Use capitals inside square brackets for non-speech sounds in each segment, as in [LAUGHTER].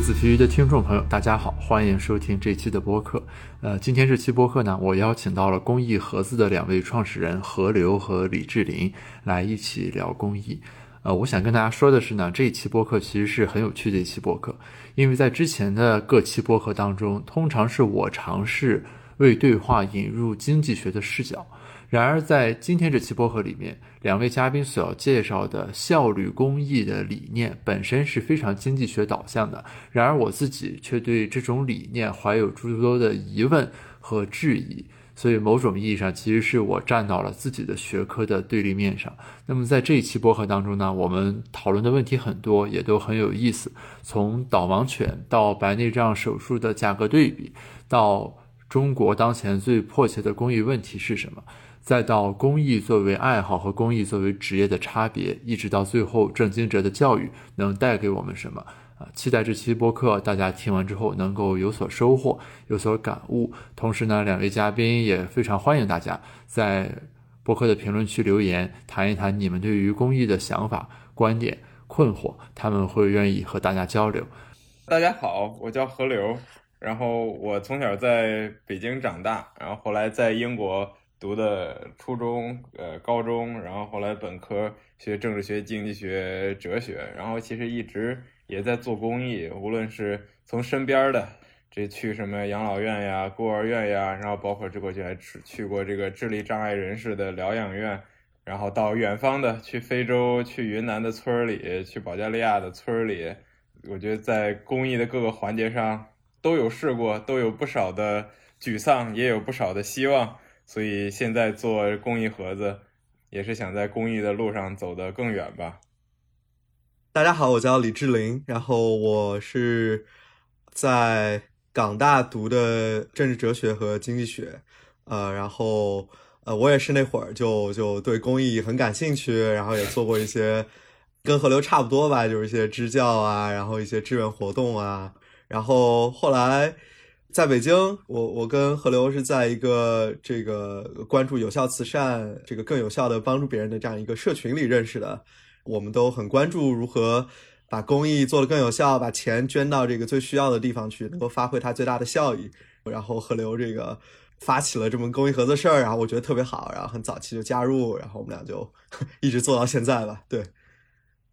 子皮鱼的听众朋友，大家好，欢迎收听这期的播客。呃，今天这期播客呢，我邀请到了公益盒子的两位创始人何流和李志林来一起聊公益。呃，我想跟大家说的是呢，这一期播客其实是很有趣的一期播客，因为在之前的各期播客当中，通常是我尝试为对话引入经济学的视角。然而，在今天这期播客里面，两位嘉宾所要介绍的效率公益的理念本身是非常经济学导向的。然而，我自己却对这种理念怀有诸多的疑问和质疑。所以，某种意义上，其实是我站到了自己的学科的对立面上。那么，在这一期播客当中呢，我们讨论的问题很多，也都很有意思。从导盲犬到白内障手术的价格对比，到中国当前最迫切的公益问题是什么？再到公益作为爱好和公益作为职业的差别，一直到最后郑经哲的教育能带给我们什么啊？期待这期播客大家听完之后能够有所收获、有所感悟。同时呢，两位嘉宾也非常欢迎大家在播客的评论区留言，谈一谈你们对于公益的想法、观点、困惑，他们会愿意和大家交流。大家好，我叫何流，然后我从小在北京长大，然后后来在英国。读的初中、呃高中，然后后来本科学政治学、经济学、哲学，然后其实一直也在做公益，无论是从身边的这去什么养老院呀、孤儿院呀，然后包括这过去还去去过这个智力障碍人士的疗养院，然后到远方的去非洲、去云南的村里、去保加利亚的村里，我觉得在公益的各个环节上都有试过，都有不少的沮丧，也有不少的希望。所以现在做公益盒子，也是想在公益的路上走得更远吧。大家好，我叫李志林，然后我是在港大读的政治哲学和经济学，呃，然后呃，我也是那会儿就就对公益很感兴趣，然后也做过一些跟河流差不多吧，就是一些支教啊，然后一些志愿活动啊，然后后来。在北京，我我跟何流是在一个这个关注有效慈善、这个更有效的帮助别人的这样一个社群里认识的。我们都很关注如何把公益做得更有效，把钱捐到这个最需要的地方去，能够发挥它最大的效益。然后何流这个发起了这么公益合作事儿，然后我觉得特别好，然后很早期就加入，然后我们俩就 [LAUGHS] 一直做到现在吧。对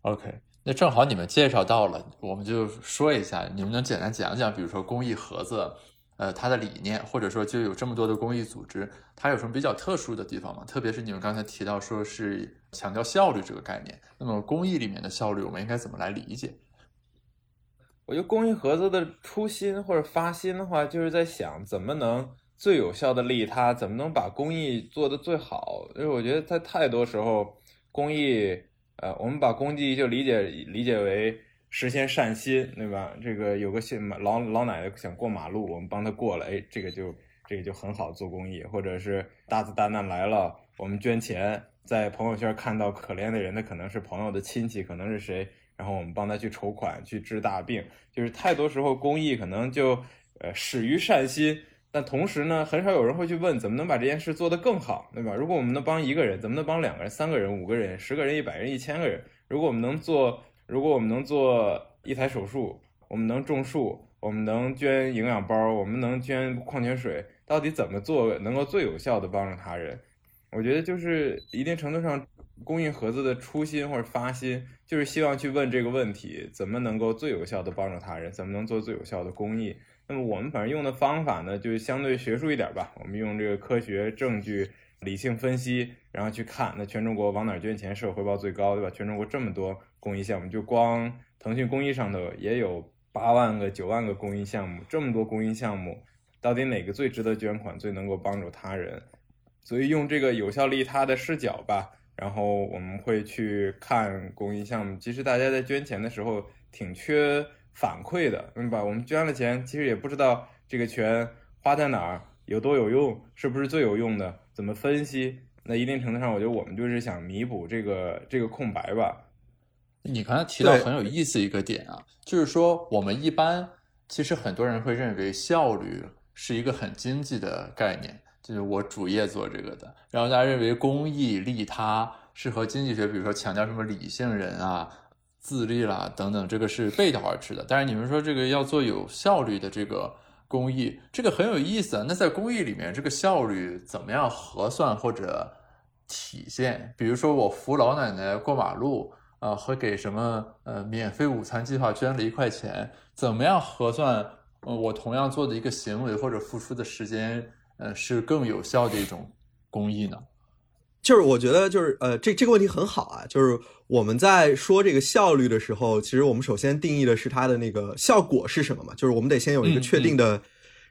，OK。那正好你们介绍到了，我们就说一下，你们能简单讲讲，比如说公益盒子，呃，它的理念，或者说就有这么多的公益组织，它有什么比较特殊的地方吗？特别是你们刚才提到说是强调效率这个概念，那么公益里面的效率，我们应该怎么来理解？我觉得公益盒子的初心或者发心的话，就是在想怎么能最有效的利他，怎么能把公益做得最好，因为我觉得在太多时候公益。呃，我们把公益就理解理解为实现善心，对吧？这个有个信老老奶奶想过马路，我们帮她过了，哎，这个就这个就很好做公益，或者是大灾大难来了，我们捐钱，在朋友圈看到可怜的人，那可能是朋友的亲戚，可能是谁，然后我们帮他去筹款去治大病，就是太多时候公益可能就呃始于善心。但同时呢，很少有人会去问怎么能把这件事做得更好，对吧？如果我们能帮一个人，怎么能帮两个人、三个人、五个人、十个人、一百人、一千个人？如果我们能做，如果我们能做一台手术，我们能种树，我们能捐营养包，我们能捐矿泉水，到底怎么做能够最有效的帮助他人？我觉得就是一定程度上，公益盒子的初心或者发心，就是希望去问这个问题：怎么能够最有效的帮助他人？怎么能做最有效的公益？那么我们反正用的方法呢，就相对学术一点吧。我们用这个科学证据、理性分析，然后去看那全中国往哪捐钱社会回报最高，对吧？全中国这么多公益项目，就光腾讯公益上头也有八万个、九万个公益项目，这么多公益项目，到底哪个最值得捐款，最能够帮助他人？所以用这个有效利他的视角吧，然后我们会去看公益项目。其实大家在捐钱的时候挺缺。反馈的，对吧？我们捐了钱，其实也不知道这个钱花在哪儿，有多有用，是不是最有用的？怎么分析？那一定程度上，我觉得我们就是想弥补这个这个空白吧。你刚才提到很有意思一个点啊，就是说我们一般其实很多人会认为效率是一个很经济的概念，就是我主业做这个的，然后大家认为公益利他是和经济学，比如说强调什么理性人啊。自立啦等等，这个是背道而驰的。但是你们说这个要做有效率的这个公益，这个很有意思啊。那在公益里面，这个效率怎么样核算或者体现？比如说我扶老奶奶过马路。呃，和给什么呃免费午餐计划捐了一块钱，怎么样核算？呃，我同样做的一个行为或者付出的时间，呃，是更有效的一种公益呢？就是我觉得，就是呃，这这个问题很好啊。就是我们在说这个效率的时候，其实我们首先定义的是它的那个效果是什么嘛？就是我们得先有一个确定的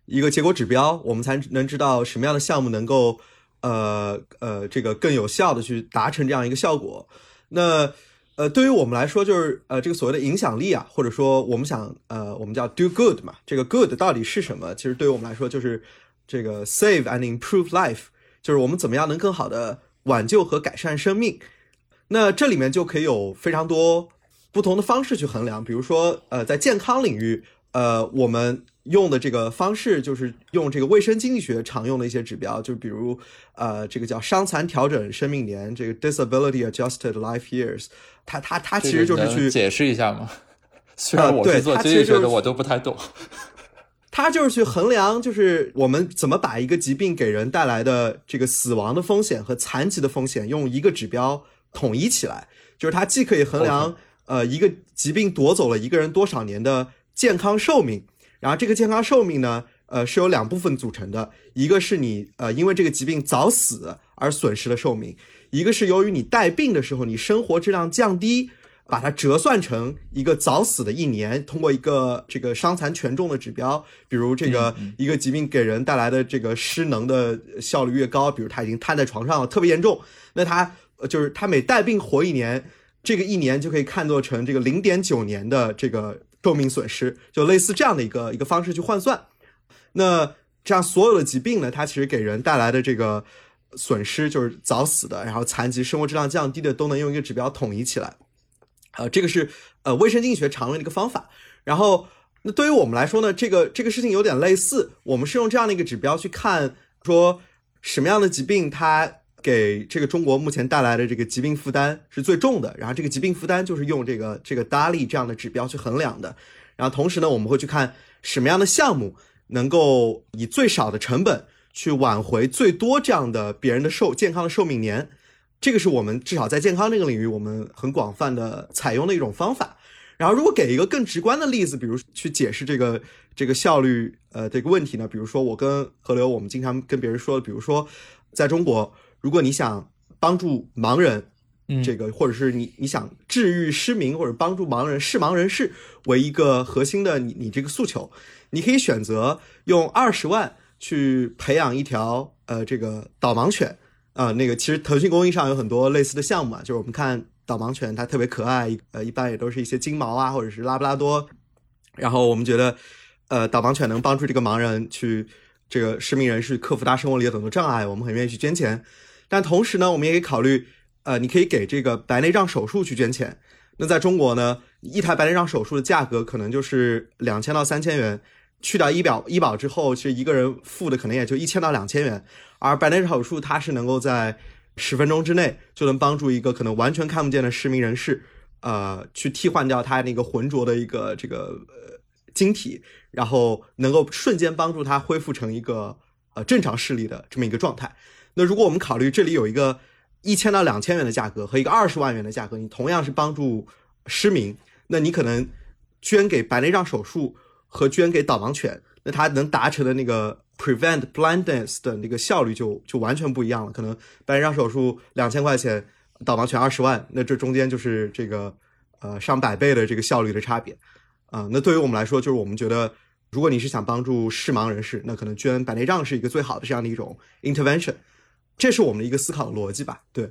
一个结果指标，我们才能知道什么样的项目能够呃呃这个更有效的去达成这样一个效果。那呃，对于我们来说，就是呃，这个所谓的影响力啊，或者说我们想呃，我们叫 do good 嘛，这个 good 到底是什么？其实对于我们来说，就是这个 save and improve life，就是我们怎么样能更好的挽救和改善生命。那这里面就可以有非常多不同的方式去衡量，比如说呃，在健康领域，呃，我们。用的这个方式就是用这个卫生经济学常用的一些指标，就比如，呃，这个叫伤残调整生命年，这个 disability adjusted life years，它它它其实就是去解释一下嘛？[LAUGHS] 虽然我是做经济学的，我都不太懂。它就是去衡量，就是我们怎么把一个疾病给人带来的这个死亡的风险和残疾的风险用一个指标统一起来，就是它既可以衡量，呃，一个疾病夺走了一个人多少年的健康寿命。然后这个健康寿命呢，呃，是由两部分组成的，一个是你呃因为这个疾病早死而损失了寿命，一个是由于你带病的时候你生活质量降低，把它折算成一个早死的一年，通过一个这个伤残权重的指标，比如这个一个疾病给人带来的这个失能的效率越高，比如他已经瘫在床上了，特别严重，那他就是他每带病活一年，这个一年就可以看作成这个零点九年的这个。寿命损失就类似这样的一个一个方式去换算，那这样所有的疾病呢，它其实给人带来的这个损失就是早死的，然后残疾、生活质量降低的，都能用一个指标统一起来。呃，这个是呃卫生经济学常用的一个方法。然后那对于我们来说呢，这个这个事情有点类似，我们是用这样的一个指标去看说什么样的疾病它。给这个中国目前带来的这个疾病负担是最重的，然后这个疾病负担就是用这个这个 DALI 这样的指标去衡量的，然后同时呢，我们会去看什么样的项目能够以最少的成本去挽回最多这样的别人的寿健康的寿命年，这个是我们至少在健康这个领域我们很广泛的采用的一种方法。然后如果给一个更直观的例子，比如去解释这个这个效率呃这个问题呢，比如说我跟河流我们经常跟别人说的，比如说在中国。如果你想帮助盲人，这个或者是你你想治愈失明或者帮助盲人视盲人士为一个核心的你你这个诉求，你可以选择用二十万去培养一条呃这个导盲犬呃，那个其实腾讯公益上有很多类似的项目啊，就是我们看导盲犬它特别可爱，呃一般也都是一些金毛啊或者是拉布拉多，然后我们觉得呃导盲犬能帮助这个盲人去这个失明人士克服他生活里的很多障碍，我们很愿意去捐钱。但同时呢，我们也可以考虑，呃，你可以给这个白内障手术去捐钱。那在中国呢，一台白内障手术的价格可能就是两千到三千元，去掉医保医保之后，其实一个人付的可能也就一千到两千元。而白内障手术它是能够在十分钟之内就能帮助一个可能完全看不见的失明人士，呃，去替换掉他那个浑浊的一个这个呃晶体，然后能够瞬间帮助他恢复成一个呃正常视力的这么一个状态。那如果我们考虑这里有一个一千到两千元的价格和一个二十万元的价格，你同样是帮助失明，那你可能捐给白内障手术和捐给导盲犬，那它能达成的那个 prevent blindness 的那个效率就就完全不一样了。可能白内障手术两千块钱，导盲犬二十万，那这中间就是这个呃上百倍的这个效率的差别啊。那对于我们来说，就是我们觉得，如果你是想帮助视盲人士，那可能捐白内障是一个最好的这样的一种 intervention。这是我们的一个思考逻辑吧？对，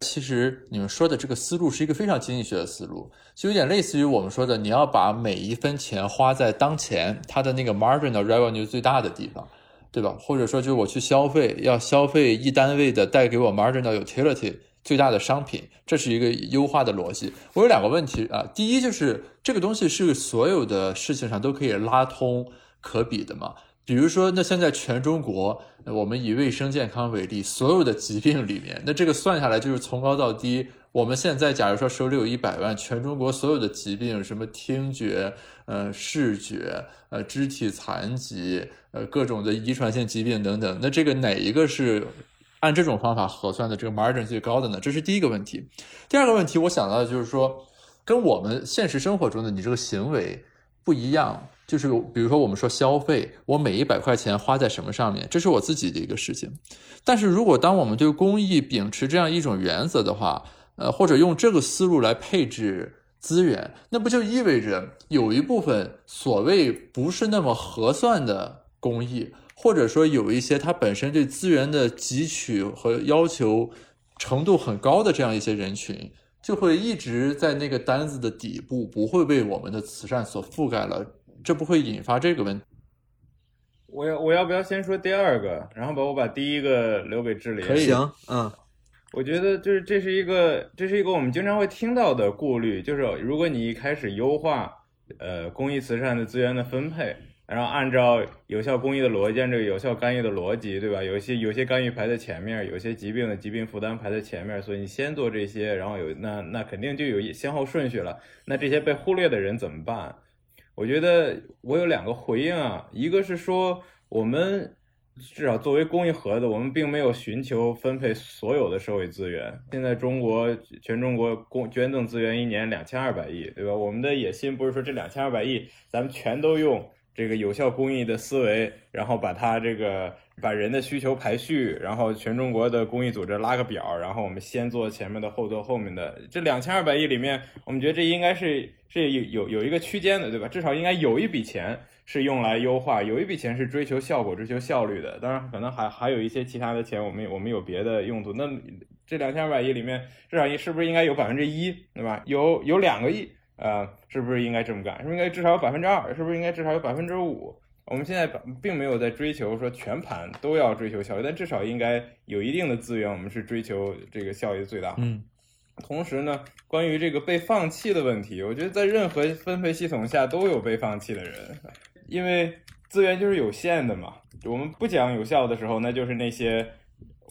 其实你们说的这个思路是一个非常经济学的思路，就有点类似于我们说的，你要把每一分钱花在当前它的那个 marginal revenue 最大的地方，对吧？或者说，就是我去消费，要消费一单位的带给我 marginal utility 最大的商品，这是一个优化的逻辑。我有两个问题啊，第一就是这个东西是所有的事情上都可以拉通可比的吗？比如说，那现在全中国，我们以卫生健康为例，所有的疾病里面，那这个算下来就是从高到低，我们现在假如说手里有一百万，全中国所有的疾病，什么听觉、呃视觉、呃肢体残疾、呃各种的遗传性疾病等等，那这个哪一个是按这种方法核算的这个 margin 最高的呢？这是第一个问题。第二个问题，我想到的就是说，跟我们现实生活中的你这个行为不一样。就是比如说，我们说消费，我每一百块钱花在什么上面，这是我自己的一个事情。但是如果当我们对公益秉持这样一种原则的话，呃，或者用这个思路来配置资源，那不就意味着有一部分所谓不是那么合算的公益，或者说有一些它本身对资源的汲取和要求程度很高的这样一些人群，就会一直在那个单子的底部，不会被我们的慈善所覆盖了。这不会引发这个问题。我要我要不要先说第二个，然后把我把第一个留给智林？可以，行，嗯，我觉得就是这是一个这是一个我们经常会听到的顾虑，就是如果你一开始优化呃公益慈善的资源的分配。然后按照有效公益的逻辑，按这个有效干预的逻辑，对吧？有些有些干预排在前面，有些疾病的疾病负担排在前面，所以你先做这些，然后有那那肯定就有先后顺序了。那这些被忽略的人怎么办？我觉得我有两个回应啊，一个是说我们至少作为公益盒子，我们并没有寻求分配所有的社会资源。现在中国全中国公捐赠资源一年两千二百亿，对吧？我们的野心不是说这两千二百亿咱们全都用。这个有效公益的思维，然后把它这个把人的需求排序，然后全中国的公益组织拉个表，然后我们先做前面的，后做后面的。这两千二百亿里面，我们觉得这应该是是有有有一个区间的，对吧？至少应该有一笔钱是用来优化，有一笔钱是追求效果、追求效率的。当然，可能还还有一些其他的钱，我们我们有别的用途。那这两千二百亿里面，至少应是不是应该有百分之一，对吧？有有两个亿。呃，是不是应该这么干？是不是应该至少有百分之二？是不是应该至少有百分之五？我们现在并没有在追求说全盘都要追求效率，但至少应该有一定的资源，我们是追求这个效益最大。嗯，同时呢，关于这个被放弃的问题，我觉得在任何分配系统下都有被放弃的人，因为资源就是有限的嘛。我们不讲有效的时候，那就是那些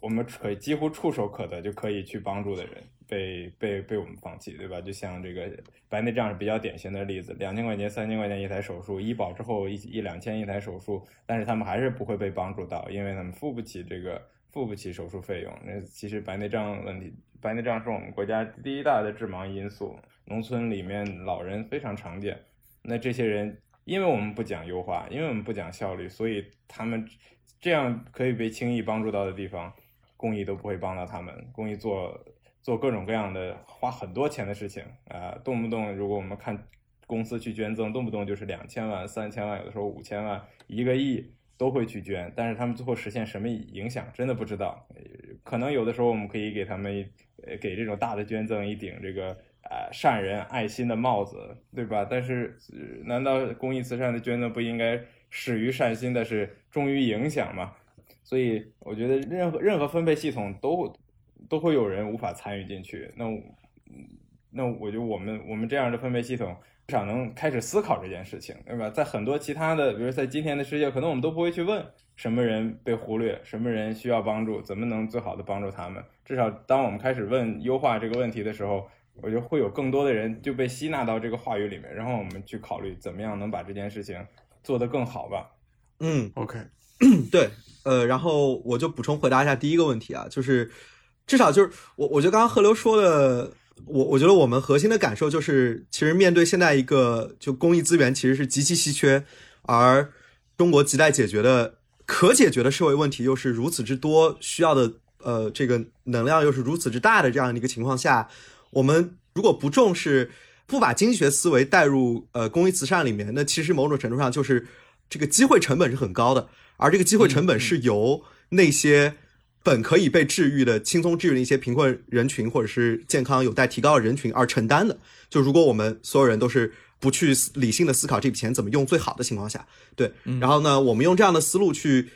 我们可以几乎触手可得就可以去帮助的人。被被被我们放弃，对吧？就像这个白内障是比较典型的例子，两千块钱、三千块钱一台手术，医保之后一一两千一台手术，但是他们还是不会被帮助到，因为他们付不起这个付不起手术费用。那其实白内障问题，白内障是我们国家第一大的致盲因素，农村里面老人非常常见。那这些人，因为我们不讲优化，因为我们不讲效率，所以他们这样可以被轻易帮助到的地方，公益都不会帮到他们，公益做。做各种各样的花很多钱的事情啊，动不动如果我们看公司去捐赠，动不动就是两千万、三千万，有的时候五千万、一个亿都会去捐，但是他们最后实现什么影响，真的不知道。可能有的时候我们可以给他们，给这种大的捐赠一顶这个呃善人爱心的帽子，对吧？但是难道公益慈善的捐赠不应该始于善心的是重于影响吗？所以我觉得任何任何分配系统都。都会有人无法参与进去，那，那我觉得我们我们这样的分配系统至少能开始思考这件事情，对吧？在很多其他的，比如在今天的世界，可能我们都不会去问什么人被忽略，什么人需要帮助，怎么能最好的帮助他们。至少当我们开始问优化这个问题的时候，我觉得会有更多的人就被吸纳到这个话语里面，然后我们去考虑怎么样能把这件事情做得更好吧。嗯，OK，对，呃，然后我就补充回答一下第一个问题啊，就是。至少就是我，我觉得刚刚贺流说的，我我觉得我们核心的感受就是，其实面对现在一个就公益资源其实是极其稀缺，而中国亟待解决的可解决的社会问题又是如此之多，需要的呃这个能量又是如此之大的这样的一个情况下，我们如果不重视，不把经济学思维带入呃公益慈善里面，那其实某种程度上就是这个机会成本是很高的，而这个机会成本是由那些。本可以被治愈的、轻松治愈的一些贫困人群，或者是健康有待提高的人群而承担的。就如果我们所有人都是不去理性的思考这笔钱怎么用最好的情况下，对，然后呢，我们用这样的思路去，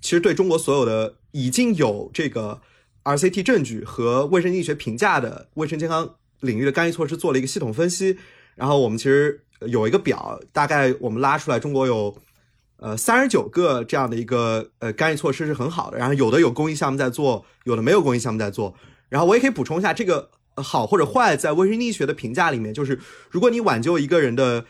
其实对中国所有的已经有这个 RCT 证据和卫生经济学评价的卫生健康领域的干预措施做了一个系统分析。然后我们其实有一个表，大概我们拉出来，中国有。呃，三十九个这样的一个呃干预措施是很好的，然后有的有公益项目在做，有的没有公益项目在做。然后我也可以补充一下，这个好或者坏，在微生物学的评价里面，就是如果你挽救一个人的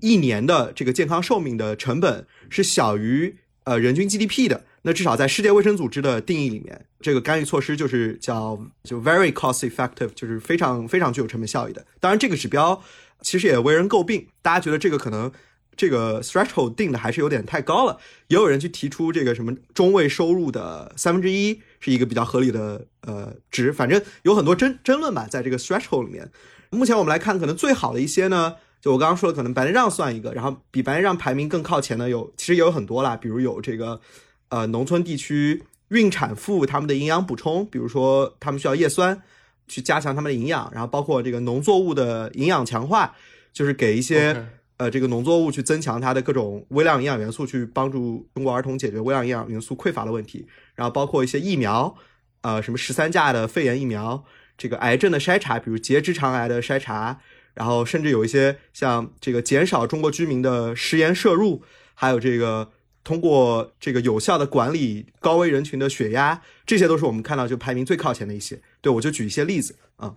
一年的这个健康寿命的成本是小于呃人均 GDP 的，那至少在世界卫生组织的定义里面，这个干预措施就是叫就 very cost effective，就是非常非常具有成本效益的。当然，这个指标其实也为人诟病，大家觉得这个可能。这个 threshold 定的还是有点太高了，也有人去提出这个什么中位收入的三分之一是一个比较合理的呃值，反正有很多争争论吧，在这个 threshold 里面。目前我们来看，可能最好的一些呢，就我刚刚说的，可能白内障算一个，然后比白内障排名更靠前的有，其实也有很多啦，比如有这个呃农村地区孕产妇他们的营养补充，比如说他们需要叶酸去加强他们的营养，然后包括这个农作物的营养强化，就是给一些。呃，这个农作物去增强它的各种微量营养元素，去帮助中国儿童解决微量营养元素匮乏的问题。然后包括一些疫苗，呃，什么十三价的肺炎疫苗，这个癌症的筛查，比如结直肠癌的筛查，然后甚至有一些像这个减少中国居民的食盐摄入，还有这个通过这个有效的管理高危人群的血压，这些都是我们看到就排名最靠前的一些。对我就举一些例子啊。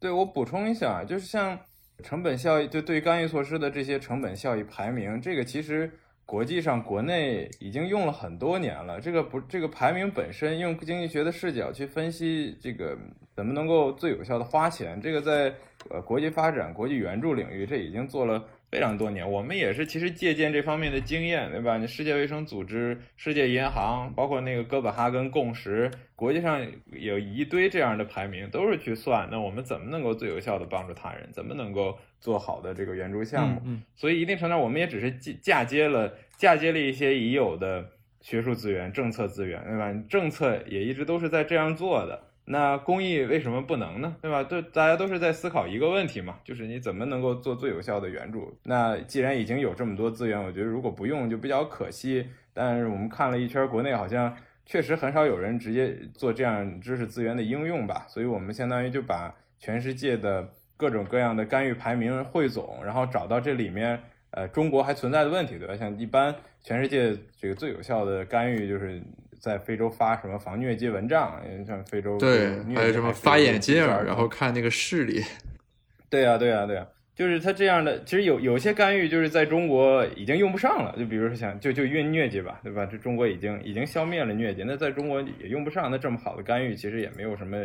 对我补充一下，就是像。成本效益就对干预措施的这些成本效益排名，这个其实国际上、国内已经用了很多年了。这个不，这个排名本身用经济学的视角去分析这个怎么能够最有效的花钱，这个在呃国际发展、国际援助领域，这已经做了。非常多年，我们也是其实借鉴这方面的经验，对吧？你世界卫生组织、世界银行，包括那个哥本哈根共识，国际上有一堆这样的排名，都是去算那我们怎么能够最有效的帮助他人，怎么能够做好的这个援助项目。所以一定程度上，我们也只是嫁接了嫁接了一些已有的学术资源、政策资源，对吧？政策也一直都是在这样做的。那公益为什么不能呢？对吧？都，大家都是在思考一个问题嘛，就是你怎么能够做最有效的援助？那既然已经有这么多资源，我觉得如果不用就比较可惜。但是我们看了一圈，国内好像确实很少有人直接做这样知识资源的应用吧。所以我们相当于就把全世界的各种各样的干预排名汇总，然后找到这里面呃中国还存在的问题，对吧？像一般全世界这个最有效的干预就是。在非洲发什么防疟疾蚊帐？像非洲对，还有什么发眼镜，然后看那个视力。[LAUGHS] 对呀，对呀，对呀，就是他这样的。其实有有些干预就是在中国已经用不上了，就比如说像就就运疟疾吧，对吧？这中国已经已经消灭了疟疾，那在中国也用不上。那这么好的干预，其实也没有什么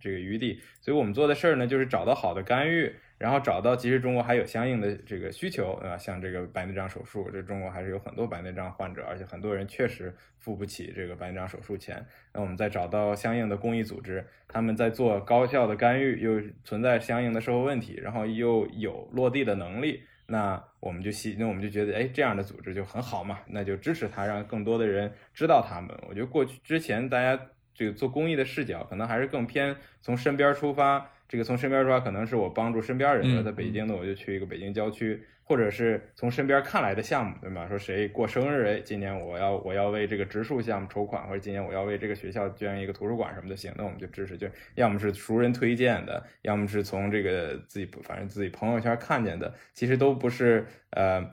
这个余地。所以我们做的事儿呢，就是找到好的干预。然后找到，其实中国还有相应的这个需求，啊，像这个白内障手术，这中国还是有很多白内障患者，而且很多人确实付不起这个白内障手术钱。那我们再找到相应的公益组织，他们在做高效的干预，又存在相应的社会问题，然后又有落地的能力，那我们就希，那我们就觉得，哎，这样的组织就很好嘛，那就支持他，让更多的人知道他们。我觉得过去之前大家这个做公益的视角，可能还是更偏从身边出发。这个从身边出发，可能是我帮助身边人，在北京的我就去一个北京郊区，或者是从身边看来的项目，对吗？说谁过生日，哎，今年我要我要为这个植树项目筹款，或者今年我要为这个学校捐一个图书馆什么的，行，那我们就支持，就要么是熟人推荐的，要么是从这个自己反正自己朋友圈看见的，其实都不是呃，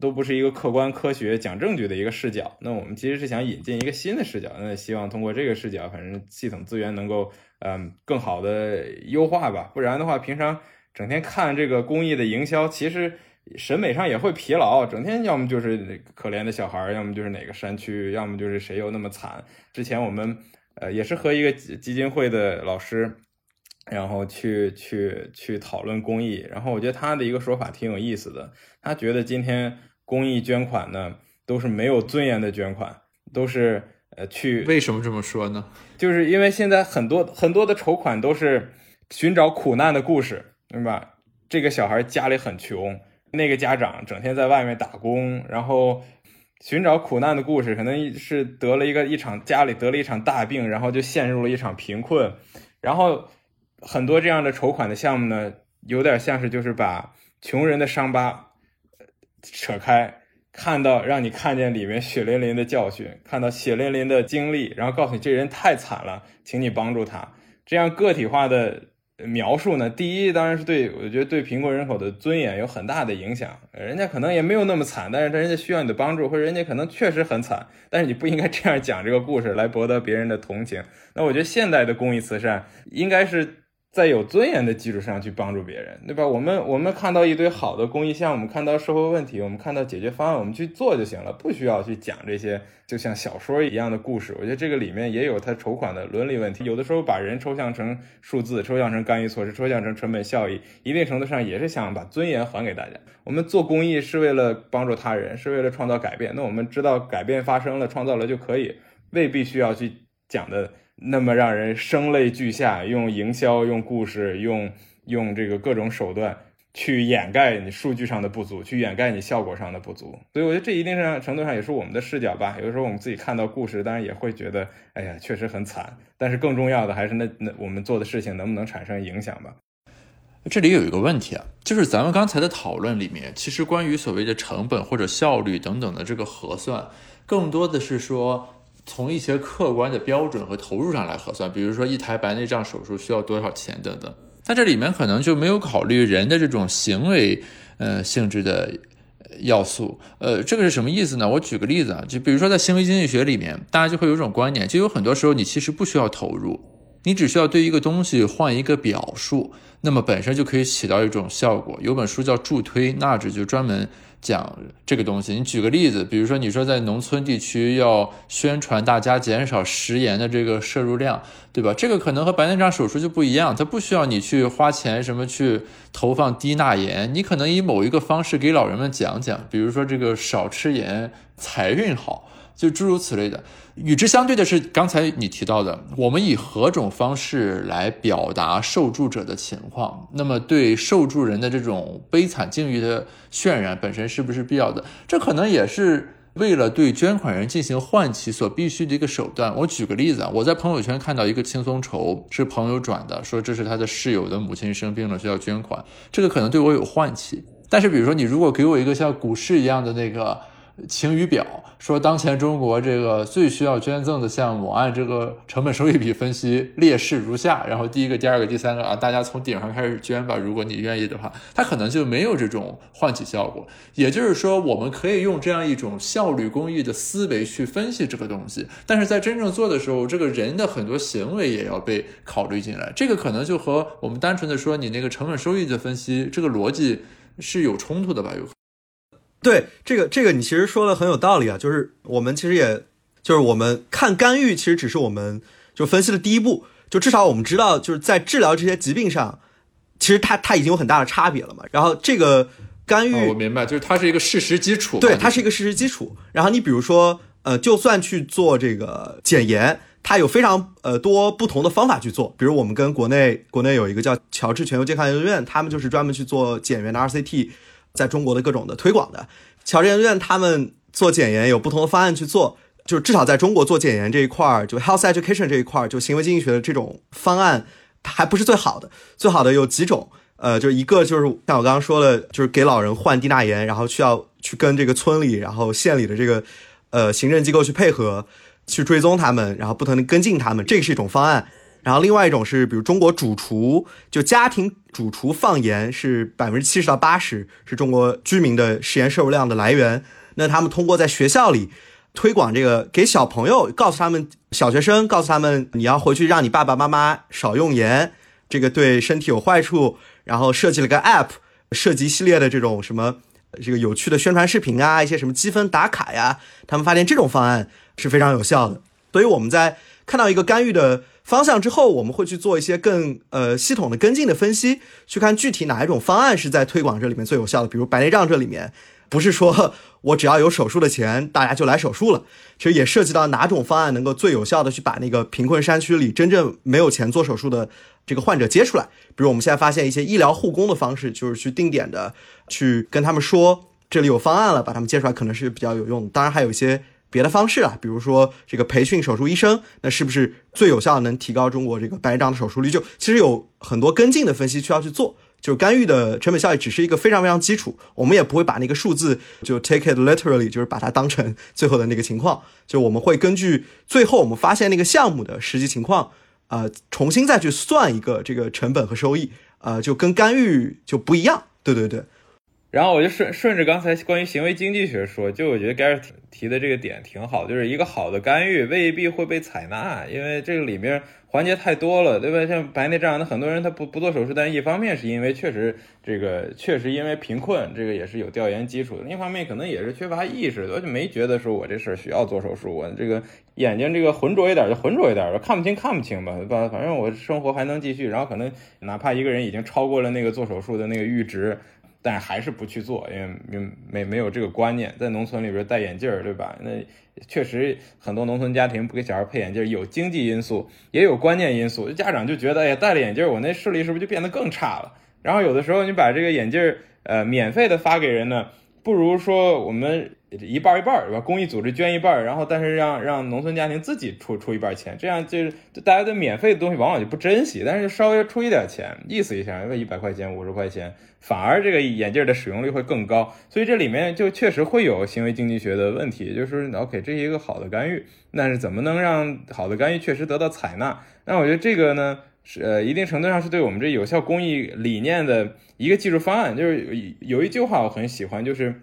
都不是一个客观科学讲证据的一个视角。那我们其实是想引进一个新的视角，那希望通过这个视角，反正系统资源能够。嗯，更好的优化吧，不然的话，平常整天看这个公益的营销，其实审美上也会疲劳。整天要么就是可怜的小孩，要么就是哪个山区，要么就是谁又那么惨。之前我们呃也是和一个基金会的老师，然后去去去讨论公益，然后我觉得他的一个说法挺有意思的。他觉得今天公益捐款呢，都是没有尊严的捐款，都是。呃，去为什么这么说呢？就是因为现在很多很多的筹款都是寻找苦难的故事，对吧？这个小孩家里很穷，那个家长整天在外面打工，然后寻找苦难的故事，可能是得了一个一场家里得了一场大病，然后就陷入了一场贫困，然后很多这样的筹款的项目呢，有点像是就是把穷人的伤疤扯开。看到让你看见里面血淋淋的教训，看到血淋淋的经历，然后告诉你这人太惨了，请你帮助他。这样个体化的描述呢，第一当然是对我觉得对贫困人口的尊严有很大的影响。人家可能也没有那么惨，但是人家需要你的帮助，或者人家可能确实很惨，但是你不应该这样讲这个故事来博得别人的同情。那我觉得现代的公益慈善应该是。在有尊严的基础上去帮助别人，对吧？我们我们看到一堆好的公益项目，看到社会问题，我们看到解决方案，我们去做就行了，不需要去讲这些就像小说一样的故事。我觉得这个里面也有它筹款的伦理问题，有的时候把人抽象成数字，抽象成干预措施，抽象成成本效益，一定程度上也是想把尊严还给大家。我们做公益是为了帮助他人，是为了创造改变。那我们知道改变发生了，创造了就可以，未必需要去讲的。那么让人声泪俱下，用营销、用故事、用用这个各种手段去掩盖你数据上的不足，去掩盖你效果上的不足。所以我觉得这一定上程度上也是我们的视角吧。有的时候我们自己看到故事，当然也会觉得，哎呀，确实很惨。但是更重要的还是那那我们做的事情能不能产生影响吧。这里有一个问题啊，就是咱们刚才的讨论里面，其实关于所谓的成本或者效率等等的这个核算，更多的是说。从一些客观的标准和投入上来核算，比如说一台白内障手术需要多少钱等等，但这里面可能就没有考虑人的这种行为，呃性质的要素。呃，这个是什么意思呢？我举个例子啊，就比如说在行为经济学里面，大家就会有一种观念，就有很多时候你其实不需要投入，你只需要对一个东西换一个表述，那么本身就可以起到一种效果。有本书叫助推，纳指就专门。讲这个东西，你举个例子，比如说你说在农村地区要宣传大家减少食盐的这个摄入量，对吧？这个可能和白内障手术就不一样，它不需要你去花钱什么去投放低钠盐，你可能以某一个方式给老人们讲讲，比如说这个少吃盐，财运好。就诸如此类的，与之相对的是，刚才你提到的，我们以何种方式来表达受助者的情况？那么对受助人的这种悲惨境遇的渲染本身是不是必要的？这可能也是为了对捐款人进行唤起所必须的一个手段。我举个例子啊，我在朋友圈看到一个轻松筹，是朋友转的，说这是他的室友的母亲生病了需要捐款，这个可能对我有唤起。但是比如说你如果给我一个像股市一样的那个。晴雨表说，当前中国这个最需要捐赠的项目，按这个成本收益比分析，列示如下。然后第一个、第二个、第三个啊，大家从顶上开始捐吧，如果你愿意的话，它可能就没有这种唤起效果。也就是说，我们可以用这样一种效率公益的思维去分析这个东西，但是在真正做的时候，这个人的很多行为也要被考虑进来。这个可能就和我们单纯的说你那个成本收益的分析这个逻辑是有冲突的吧？有。对这个这个你其实说的很有道理啊，就是我们其实也就是我们看干预，其实只是我们就分析的第一步，就至少我们知道就是在治疗这些疾病上，其实它它已经有很大的差别了嘛。然后这个干预，我明白，就是它是一个事实基础，对，它是一个事实基础。然后你比如说，呃，就算去做这个减盐，它有非常呃多不同的方法去做。比如我们跟国内国内有一个叫乔治全球健康研究院，他们就是专门去做减员的 RCT。在中国的各种的推广的，乔治研究院他们做检验有不同的方案去做，就至少在中国做检验这一块儿，就 health education 这一块儿，就行为经济学的这种方案，还不是最好的。最好的有几种，呃，就一个就是像我刚刚说的，就是给老人换低钠盐，然后需要去跟这个村里，然后县里的这个呃行政机构去配合，去追踪他们，然后不停的跟进他们，这是一种方案。然后另外一种是，比如中国主厨就家庭主厨放盐是百分之七十到八十，是中国居民的食盐摄入量的来源。那他们通过在学校里推广这个，给小朋友告诉他们，小学生告诉他们，你要回去让你爸爸妈妈少用盐，这个对身体有坏处。然后设计了个 App，设计系列的这种什么这个有趣的宣传视频啊，一些什么积分打卡呀，他们发现这种方案是非常有效的。所以我们在看到一个干预的。方向之后，我们会去做一些更呃系统的跟进的分析，去看具体哪一种方案是在推广这里面最有效的。比如白内障这里面，不是说我只要有手术的钱，大家就来手术了。其实也涉及到哪种方案能够最有效的去把那个贫困山区里真正没有钱做手术的这个患者接出来。比如我们现在发现一些医疗护工的方式，就是去定点的去跟他们说这里有方案了，把他们接出来可能是比较有用的。当然还有一些。别的方式啊，比如说这个培训手术医生，那是不是最有效能提高中国这个白内障的手术率？就其实有很多跟进的分析需要去做。就干预的成本效益只是一个非常非常基础，我们也不会把那个数字就 take it literally，就是把它当成最后的那个情况。就我们会根据最后我们发现那个项目的实际情况，呃，重新再去算一个这个成本和收益，呃，就跟干预就不一样。对对对。然后我就顺顺着刚才关于行为经济学说，就我觉得 Gary 提的这个点挺好，就是一个好的干预未必会被采纳，因为这个里面环节太多了，对吧？像白内障，那很多人他不不做手术，但一方面是因为确实这个确实因为贫困，这个也是有调研基础的；另一方面可能也是缺乏意识，我就没觉得说我这事儿需要做手术，我这个眼睛这个浑浊一点就浑浊一点吧，看不清看不清吧，对吧？反正我生活还能继续。然后可能哪怕一个人已经超过了那个做手术的那个阈值。但还是不去做，因为没没没有这个观念，在农村里边戴眼镜儿，对吧？那确实很多农村家庭不给小孩配眼镜，有经济因素，也有观念因素。家长就觉得，哎呀，戴了眼镜儿，我那视力是不是就变得更差了？然后有的时候你把这个眼镜儿，呃，免费的发给人呢，不如说我们。一半一半对吧？公益组织捐一半，然后但是让让农村家庭自己出出一半钱，这样就是大家对免费的东西往往就不珍惜，但是稍微出一点钱，意思一下，因为一百块钱、五十块钱，反而这个眼镜的使用率会更高。所以这里面就确实会有行为经济学的问题，就是 OK，这是一个好的干预，但是怎么能让好的干预确实得到采纳？那我觉得这个呢，是呃一定程度上是对我们这有效公益理念的一个技术方案。就是有有一句话我很喜欢，就是。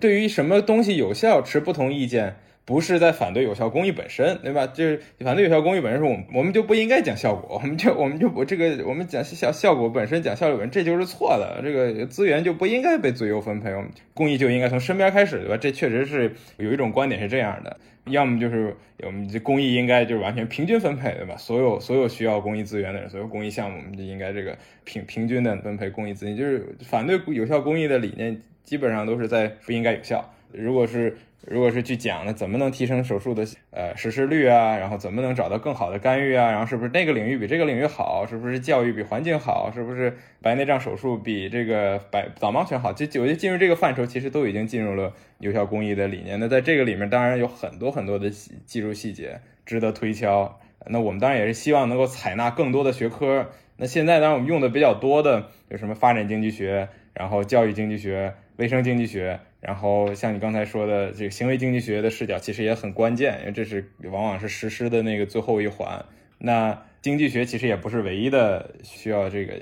对于什么东西有效持不同意见，不是在反对有效公益本身，对吧？就是反对有效公益本身，是我们我们就不应该讲效果，我们就我们就不这个我们讲效效果本身讲效率本身，这就是错的。这个资源就不应该被最优分配，我们公益就应该从身边开始，对吧？这确实是有一种观点是这样的，要么就是我们这公益应该就是完全平均分配，对吧？所有所有需要公益资源的人，所有公益项目，我们就应该这个平平均的分配公益资金，就是反对有效公益的理念。基本上都是在不应该有效。如果是如果是去讲呢，怎么能提升手术的呃实施率啊？然后怎么能找到更好的干预啊？然后是不是那个领域比这个领域好？是不是教育比环境好？是不是白内障手术比这个白导盲犬好？就我觉得进入这个范畴，其实都已经进入了有效公益的理念。那在这个里面，当然有很多很多的技术细节值得推敲。那我们当然也是希望能够采纳更多的学科。那现在当然我们用的比较多的有什么发展经济学，然后教育经济学。卫生经济学，然后像你刚才说的这个行为经济学的视角，其实也很关键，因为这是往往是实施的那个最后一环。那经济学其实也不是唯一的需要这个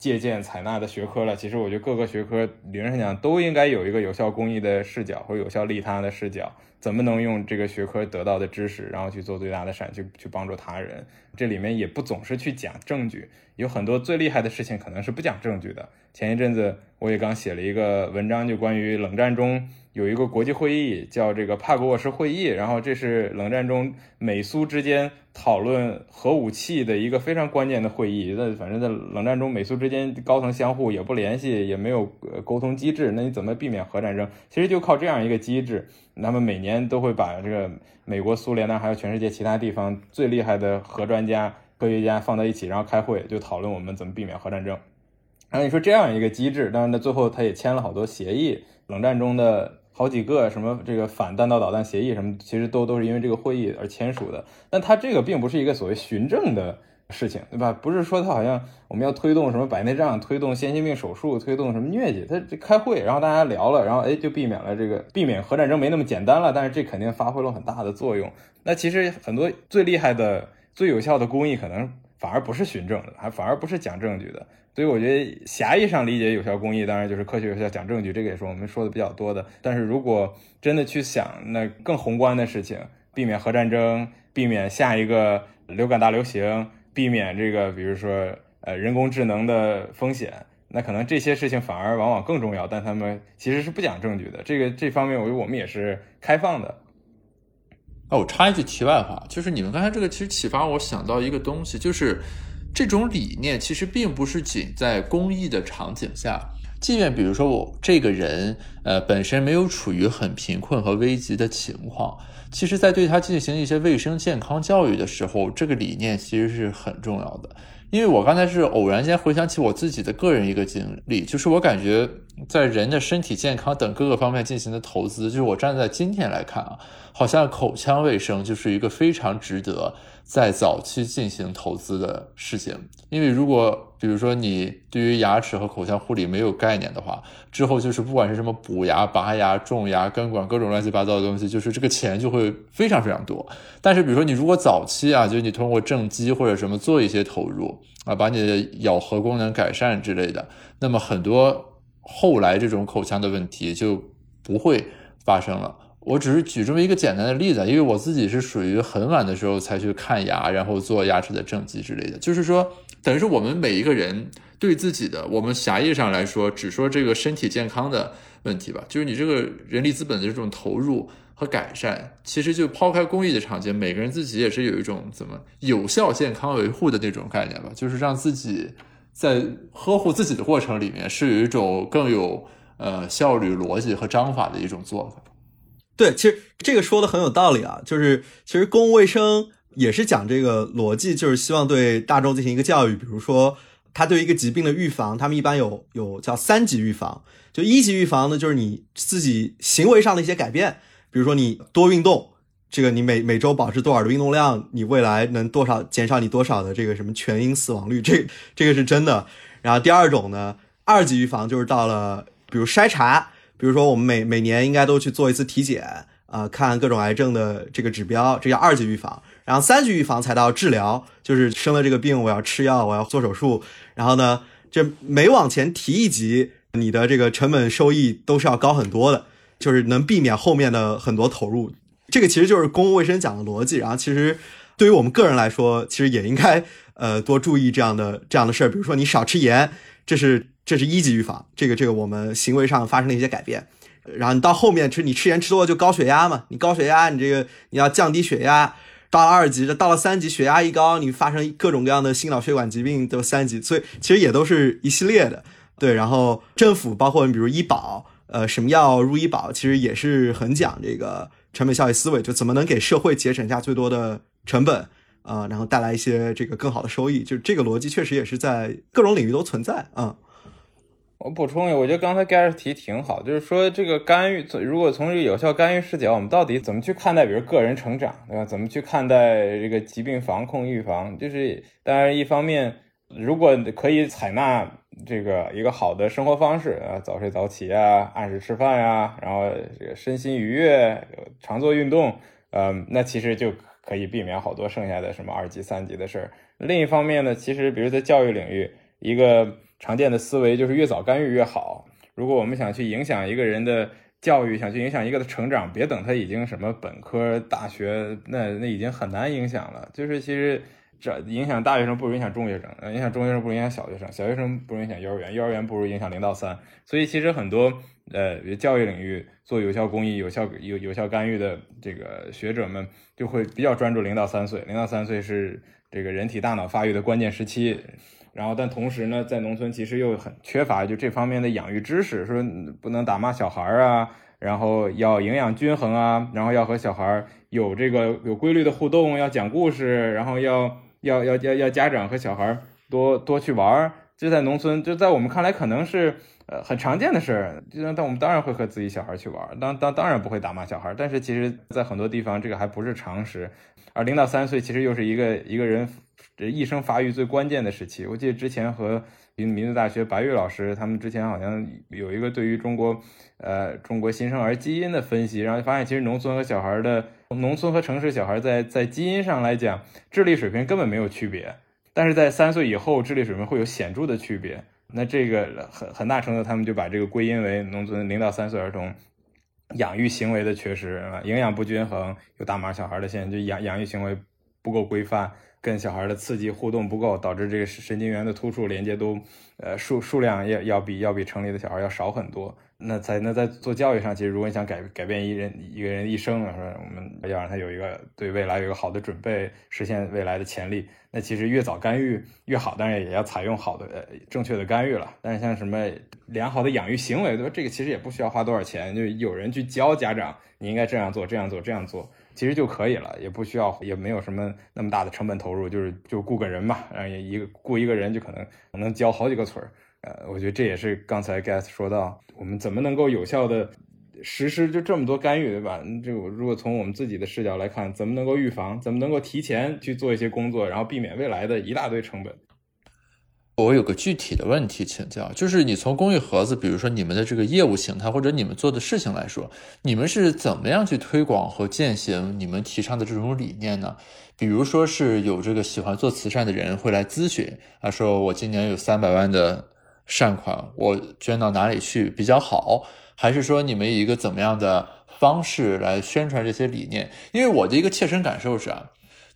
借鉴采纳的学科了。其实我觉得各个学科理论上讲都应该有一个有效公益的视角或有效利他的视角。怎么能用这个学科得到的知识，然后去做最大的善，去去帮助他人？这里面也不总是去讲证据，有很多最厉害的事情可能是不讲证据的。前一阵子我也刚写了一个文章，就关于冷战中。有一个国际会议叫这个帕格沃什会议，然后这是冷战中美苏之间讨论核武器的一个非常关键的会议。那反正，在冷战中，美苏之间高层相互也不联系，也没有沟通机制，那你怎么避免核战争？其实就靠这样一个机制。[LAUGHS] 那么每年都会把这个美国、苏联呢，还有全世界其他地方最厉害的核专家、科学家放在一起，然后开会，就讨论我们怎么避免核战争。然后你说这样一个机制，当然，那最后他也签了好多协议。冷战中的。好几个什么这个反弹道导弹协议什么，其实都都是因为这个会议而签署的。但它这个并不是一个所谓循证的事情，对吧？不是说它好像我们要推动什么白内障、推动先心病手术、推动什么疟疾，它开会，然后大家聊了，然后哎就避免了这个避免核战争没那么简单了。但是这肯定发挥了很大的作用。那其实很多最厉害的、最有效的公益，可能反而不是循证的，还反而不是讲证据的。所以我觉得狭义上理解有效公益，当然就是科学有效讲证据，这个也是我们说的比较多的。但是如果真的去想那更宏观的事情，避免核战争，避免下一个流感大流行，避免这个比如说呃人工智能的风险，那可能这些事情反而往往更重要。但他们其实是不讲证据的。这个这方面，我觉得我们也是开放的。哦，我插一句题外话，就是你们刚才这个其实启发我想到一个东西，就是。这种理念其实并不是仅在公益的场景下，即便比如说我这个人，呃，本身没有处于很贫困和危急的情况，其实在对他进行一些卫生健康教育的时候，这个理念其实是很重要的。因为我刚才是偶然间回想起我自己的个人一个经历，就是我感觉在人的身体健康等各个方面进行的投资，就是我站在今天来看啊，好像口腔卫生就是一个非常值得。在早期进行投资的事情，因为如果比如说你对于牙齿和口腔护理没有概念的话，之后就是不管是什么补牙、拔牙、种牙、根管各种乱七八糟的东西，就是这个钱就会非常非常多。但是比如说你如果早期啊，就是你通过正畸或者什么做一些投入啊，把你的咬合功能改善之类的，那么很多后来这种口腔的问题就不会发生了。我只是举这么一个简单的例子，因为我自己是属于很晚的时候才去看牙，然后做牙齿的正畸之类的。就是说，等于是我们每一个人对自己的，我们狭义上来说，只说这个身体健康的问题吧。就是你这个人力资本的这种投入和改善，其实就抛开公益的场景，每个人自己也是有一种怎么有效健康维护的那种概念吧。就是让自己在呵护自己的过程里面，是有一种更有呃效率、逻辑和章法的一种做法。对，其实这个说的很有道理啊，就是其实公共卫生也是讲这个逻辑，就是希望对大众进行一个教育。比如说，他对一个疾病的预防，他们一般有有叫三级预防。就一级预防呢，就是你自己行为上的一些改变，比如说你多运动，这个你每每周保持多少的运动量，你未来能多少减少你多少的这个什么全因死亡率，这这个是真的。然后第二种呢，二级预防就是到了，比如筛查。比如说，我们每每年应该都去做一次体检，啊，看各种癌症的这个指标，这叫二级预防。然后三级预防才到治疗，就是生了这个病，我要吃药，我要做手术。然后呢，这每往前提一级，你的这个成本收益都是要高很多的，就是能避免后面的很多投入。这个其实就是公共卫生讲的逻辑。然后其实对于我们个人来说，其实也应该呃多注意这样的这样的事儿。比如说你少吃盐，这是。这是一级预防，这个这个我们行为上发生了一些改变，然后你到后面吃你吃盐吃多了就高血压嘛，你高血压你这个你要降低血压，到了二级，到了三级血压一高，你发生各种各样的心脑血管疾病都三级，所以其实也都是一系列的，对，然后政府包括你比如医保，呃，什么药入医保，其实也是很讲这个成本效益思维，就怎么能给社会节省下最多的成本啊，然后带来一些这个更好的收益，就这个逻辑确实也是在各种领域都存在啊。我补充一下，我觉得刚才盖尔提挺好，就是说这个干预，如果从这个有效干预视角，我们到底怎么去看待，比如个人成长，对吧？怎么去看待这个疾病防控预防？就是当然，一方面，如果可以采纳这个一个好的生活方式啊，早睡早起啊，按时吃饭呀，然后这个身心愉悦，常做运动，嗯，那其实就可以避免好多剩下的什么二级、三级的事儿。另一方面呢，其实比如在教育领域，一个。常见的思维就是越早干预越好。如果我们想去影响一个人的教育，想去影响一个的成长，别等他已经什么本科、大学，那那已经很难影响了。就是其实这影响大学生不如影响中学生，影响中学生不如影响小学生，小学生不如影响幼儿园，幼儿园不如影响零到三。所以其实很多呃教育领域做有效公益、有效有有效干预的这个学者们，就会比较专注零到三岁。零到三岁是这个人体大脑发育的关键时期。然后，但同时呢，在农村其实又很缺乏就这方面的养育知识，说不能打骂小孩啊，然后要营养均衡啊，然后要和小孩有这个有规律的互动，要讲故事，然后要要要要要家长和小孩多多去玩儿。就在农村，就在我们看来可能是呃很常见的事儿，就但我们当然会和自己小孩去玩儿，当当当然不会打骂小孩，但是其实，在很多地方这个还不是常识。而零到三岁其实又是一个一个人。这一生发育最关键的时期，我记得之前和民民族大学白玉老师他们之前好像有一个对于中国，呃，中国新生儿基因的分析，然后发现其实农村和小孩的农村和城市小孩在在基因上来讲，智力水平根本没有区别，但是在三岁以后智力水平会有显著的区别。那这个很很大程度他们就把这个归因为农村零到三岁儿童养育行为的缺失，营养不均衡，有大码小孩的现象，就养养育行为不够规范。跟小孩的刺激互动不够，导致这个神经元的突触连接都，呃数数量要要比要比城里的小孩要少很多。那在那在做教育上，其实如果你想改改变一人一个人一生，说我们要让他有一个对未来有一个好的准备，实现未来的潜力，那其实越早干预越好。当然也要采用好的呃正确的干预了。但是像什么良好的养育行为，对吧？这个其实也不需要花多少钱，就有人去教家长，你应该这样做，这样做，这样做。其实就可以了，也不需要，也没有什么那么大的成本投入，就是就雇个人嘛，然后也一个雇一个人就可能能教好几个村儿，呃，我觉得这也是刚才 Guess 说到，我们怎么能够有效的实施就这么多干预，对吧？这个如果从我们自己的视角来看，怎么能够预防，怎么能够提前去做一些工作，然后避免未来的一大堆成本。我有个具体的问题请教，就是你从公益盒子，比如说你们的这个业务形态或者你们做的事情来说，你们是怎么样去推广和践行你们提倡的这种理念呢？比如说是有这个喜欢做慈善的人会来咨询啊，说我今年有三百万的善款，我捐到哪里去比较好？还是说你们以一个怎么样的方式来宣传这些理念？因为我的一个切身感受是啊，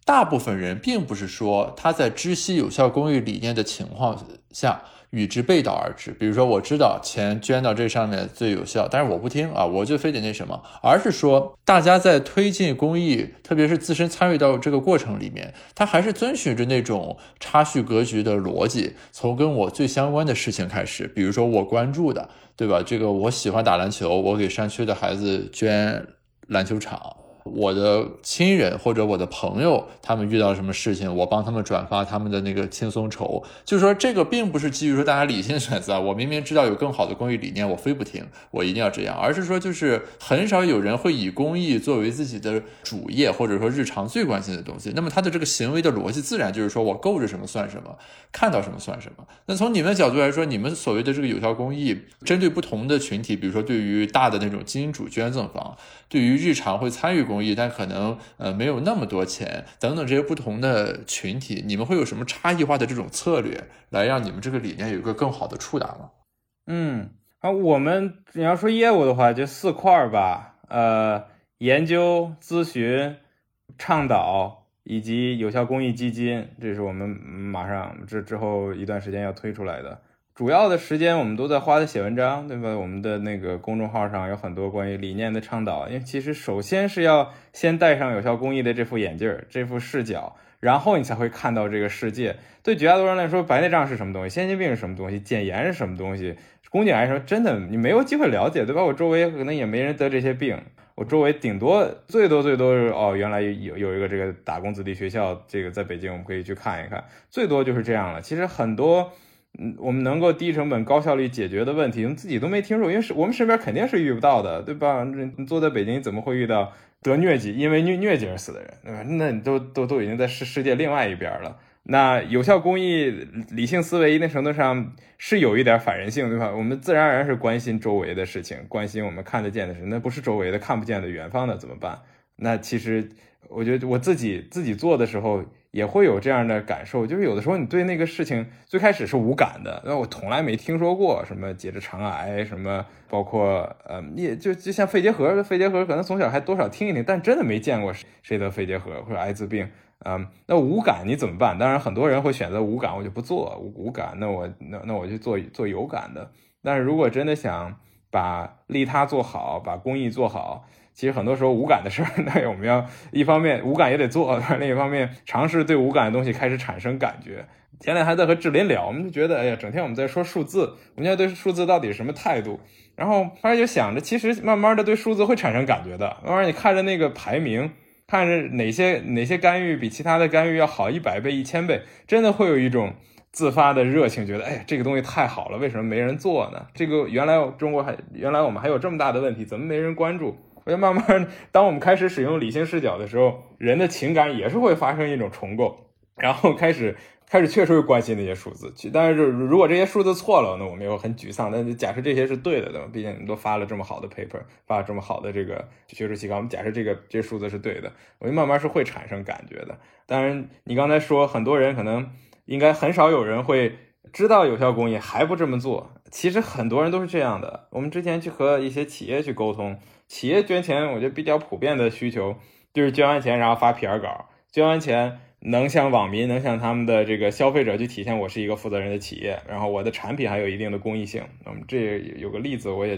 大部分人并不是说他在知悉有效公益理念的情况下。与之背道而驰。比如说，我知道钱捐到这上面最有效，但是我不听啊，我就非得那什么。而是说，大家在推进公益，特别是自身参与到这个过程里面，他还是遵循着那种差序格局的逻辑，从跟我最相关的事情开始。比如说，我关注的，对吧？这个我喜欢打篮球，我给山区的孩子捐篮球场。我的亲人或者我的朋友，他们遇到什么事情，我帮他们转发他们的那个轻松筹。就是说，这个并不是基于说大家理性选择，我明明知道有更好的公益理念，我非不听，我一定要这样。而是说，就是很少有人会以公益作为自己的主业，或者说日常最关心的东西。那么他的这个行为的逻辑，自然就是说我够着什么算什么，看到什么算什么。那从你们的角度来说，你们所谓的这个有效公益，针对不同的群体，比如说对于大的那种金主捐赠方，对于日常会参与公。公益，但可能呃没有那么多钱，等等这些不同的群体，你们会有什么差异化的这种策略，来让你们这个理念有一个更好的触达吗？嗯，啊，我们你要说业务的话，就四块儿吧，呃，研究、咨询、倡导以及有效公益基金，这是我们马上这之后一段时间要推出来的。主要的时间我们都在花在写文章，对吧？我们的那个公众号上有很多关于理念的倡导。因为其实首先是要先戴上有效公益的这副眼镜儿、这副视角，然后你才会看到这个世界。对绝大多数人来说，白内障是什么东西？先天病是什么东西？减盐是什么东西？宫颈癌什么？真的你没有机会了解，对吧？我周围可能也没人得这些病，我周围顶多最多最多是哦，原来有有一个这个打工子弟学校，这个在北京我们可以去看一看，最多就是这样了。其实很多。嗯，我们能够低成本、高效率解决的问题，自己都没听说，因为是我们身边肯定是遇不到的，对吧？你坐在北京，怎么会遇到得疟疾因为疟疟疾而死的人，对吧？那你都都都已经在世世界另外一边了。那有效公益、理性思维，一定程度上是有一点反人性，对吧？我们自然而然是关心周围的事情，关心我们看得见的事，那不是周围的、看不见的、远方的怎么办？那其实，我觉得我自己自己做的时候。也会有这样的感受，就是有的时候你对那个事情最开始是无感的，那我从来没听说过什么结直肠癌，什么包括呃，也就就像肺结核，肺结核可能从小还多少听一听，但真的没见过谁得肺结核或者艾滋病，嗯，那无感你怎么办？当然很多人会选择无感，我就不做无感，那我那那我就做做有感的。但是如果真的想把利他做好，把公益做好。其实很多时候无感的事儿，[LAUGHS] 那我们要一方面无感也得做，[LAUGHS] 另一方面尝试对无感的东西开始产生感觉。前两天还在和志林聊，我们就觉得，哎呀，整天我们在说数字，我们现在对数字到底是什么态度？然后后来就想着，其实慢慢的对数字会产生感觉的。慢慢你看着那个排名，看着哪些哪些干预比其他的干预要好一百倍、一千倍，真的会有一种自发的热情，觉得，哎呀，这个东西太好了，为什么没人做呢？这个原来中国还原来我们还有这么大的问题，怎么没人关注？我就慢慢，当我们开始使用理性视角的时候，人的情感也是会发生一种重构，然后开始开始确实会关心那些数字。但是如果这些数字错了，那我们又很沮丧。但假设这些是对的，对吧？毕竟你都发了这么好的 paper，发了这么好的这个学术期刊，我们假设这个这数字是对的，我就慢慢是会产生感觉的。当然，你刚才说很多人可能应该很少有人会知道有效公益还不这么做，其实很多人都是这样的。我们之前去和一些企业去沟通。企业捐钱，我觉得比较普遍的需求就是捐完钱，然后发 PR 稿，捐完钱能向网民、能向他们的这个消费者去体现我是一个负责任的企业，然后我的产品还有一定的公益性。那么这有个例子，我也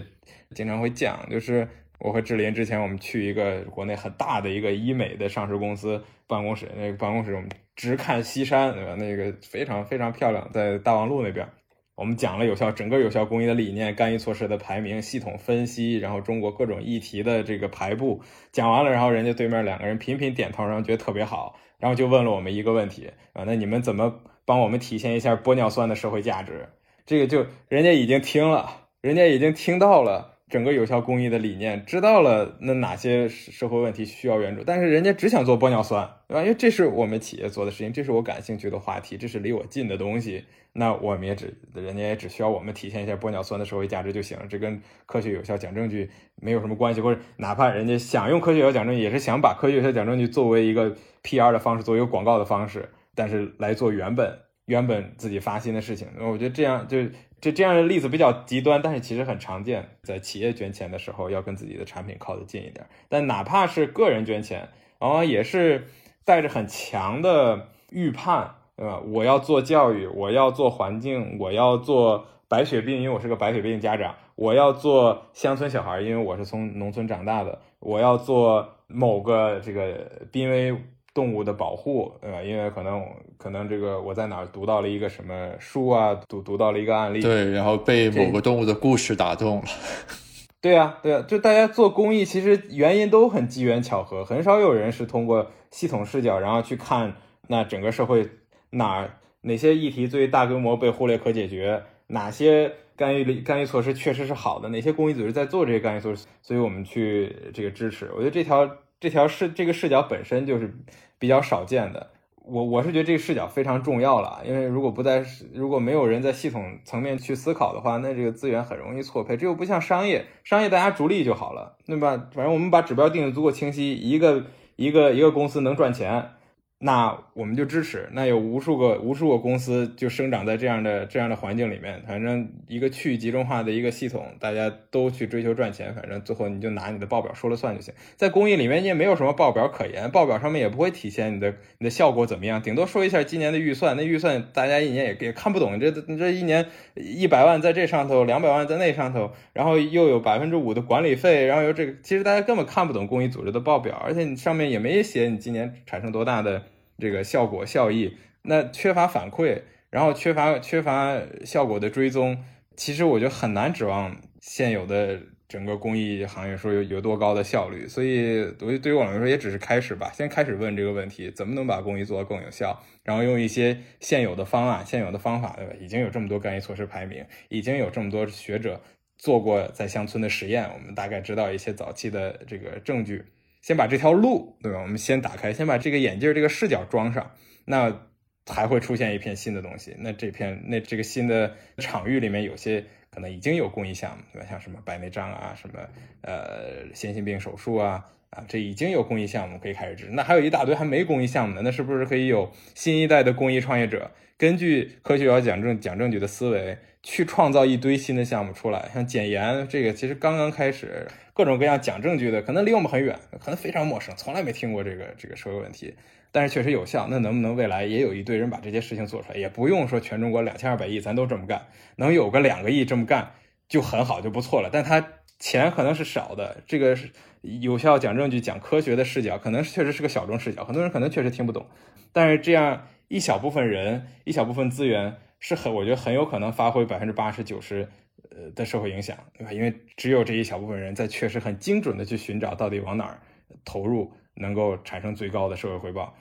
经常会讲，就是我和志林之前我们去一个国内很大的一个医美的上市公司办公室，那个办公室我们直看西山，对吧？那个非常非常漂亮，在大望路那边。我们讲了有效整个有效公益的理念、干预措施的排名、系统分析，然后中国各种议题的这个排布，讲完了，然后人家对面两个人频频点头，然后觉得特别好，然后就问了我们一个问题啊，那你们怎么帮我们体现一下玻尿酸的社会价值？这个就人家已经听了，人家已经听到了。整个有效公益的理念，知道了那哪些社会问题需要援助，但是人家只想做玻尿酸，对吧？因为这是我们企业做的事情，这是我感兴趣的话题，这是离我近的东西，那我们也只，人家也只需要我们体现一下玻尿酸的社会价值就行了，这跟科学有效讲证据没有什么关系，或者哪怕人家想用科学有效讲证据，也是想把科学有效讲证据作为一个 PR 的方式，作为一个广告的方式，但是来做原本原本自己发心的事情。我觉得这样就这这样的例子比较极端，但是其实很常见，在企业捐钱的时候要跟自己的产品靠得近一点。但哪怕是个人捐钱，往往也是带着很强的预判，对吧？我要做教育，我要做环境，我要做白血病，因为我是个白血病家长。我要做乡村小孩，因为我是从农村长大的。我要做某个这个濒危动物的保护，对吧？因为可能可能这个我在哪儿读到了一个什么书啊，读读到了一个案例，对，然后被某个动物的故事打动了。[LAUGHS] 对啊，对啊，就大家做公益，其实原因都很机缘巧合，很少有人是通过系统视角，然后去看那整个社会哪哪些议题最大规模被忽略可解决，哪些。干预干预措施确实是好的，哪些公益组织在做这些干预措施？所以我们去这个支持。我觉得这条这条视这个视角本身就是比较少见的。我我是觉得这个视角非常重要了，因为如果不在如果没有人在系统层面去思考的话，那这个资源很容易错配。这又不像商业，商业大家逐利就好了，对吧？反正我们把指标定的足够清晰，一个一个一个公司能赚钱。那我们就支持。那有无数个无数个公司就生长在这样的这样的环境里面，反正一个去集中化的一个系统，大家都去追求赚钱，反正最后你就拿你的报表说了算就行。在公益里面，你也没有什么报表可言，报表上面也不会体现你的你的效果怎么样，顶多说一下今年的预算。那预算大家一年也也看不懂，这这一年一百万在这上头，两百万在那上头，然后又有百分之五的管理费，然后有这个，其实大家根本看不懂公益组织的报表，而且你上面也没写你今年产生多大的。这个效果效益，那缺乏反馈，然后缺乏缺乏效果的追踪，其实我觉得很难指望现有的整个公益行业说有有多高的效率。所以，对对于我来说，也只是开始吧，先开始问这个问题：怎么能把公益做得更有效？然后用一些现有的方案、现有的方法，对吧？已经有这么多干预措施排名，已经有这么多学者做过在乡村的实验，我们大概知道一些早期的这个证据。先把这条路，对吧？我们先打开，先把这个眼镜这个视角装上，那还会出现一片新的东西。那这片那这个新的场域里面，有些可能已经有公益项目，对吧？像什么白内障啊，什么呃先心病手术啊，啊，这已经有公益项目可以开始支持。那还有一大堆还没公益项目的，那是不是可以有新一代的公益创业者，根据科学要讲证讲证据的思维，去创造一堆新的项目出来？像减盐这个，其实刚刚开始。各种各样讲证据的，可能离我们很远，可能非常陌生，从来没听过这个这个社会问题，但是确实有效。那能不能未来也有一堆人把这些事情做出来？也不用说全中国两千二百亿咱都这么干，能有个两个亿这么干就很好，就不错了。但他钱可能是少的，这个是有效讲证据、讲科学的视角，可能确实是个小众视角，很多人可能确实听不懂。但是这样一小部分人、一小部分资源，是很我觉得很有可能发挥百分之八十九十。呃的社会影响，对吧？因为只有这一小部分人在确实很精准的去寻找到底往哪儿投入能够产生最高的社会回报。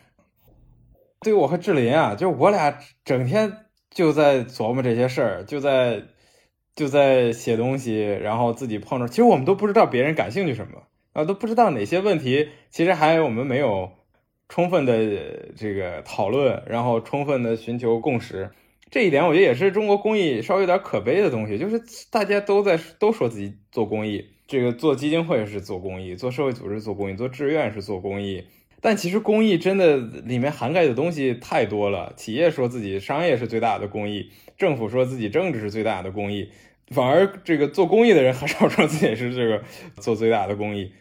对我和志林啊，就我俩整天就在琢磨这些事儿，就在就在写东西，然后自己碰着，其实我们都不知道别人感兴趣什么啊，都不知道哪些问题，其实还我们没有充分的这个讨论，然后充分的寻求共识。这一点我觉得也是中国公益稍微有点可悲的东西，就是大家都在都说自己做公益，这个做基金会是做公益，做社会组织做公益，做志愿是做公益，但其实公益真的里面涵盖的东西太多了。企业说自己商业是最大的公益，政府说自己政治是最大的公益，反而这个做公益的人很少说自己是这个做最大的公益。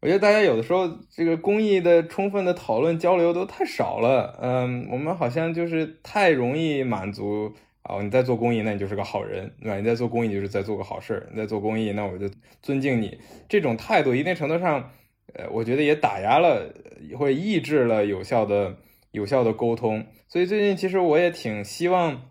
我觉得大家有的时候这个公益的充分的讨论交流都太少了，嗯，我们好像就是太容易满足啊，你在做公益，那你就是个好人，对吧？你在做公益就是在做个好事儿，你在做公益，那我就尊敬你。这种态度一定程度上，呃，我觉得也打压了，会抑制了有效的、有效的沟通。所以最近其实我也挺希望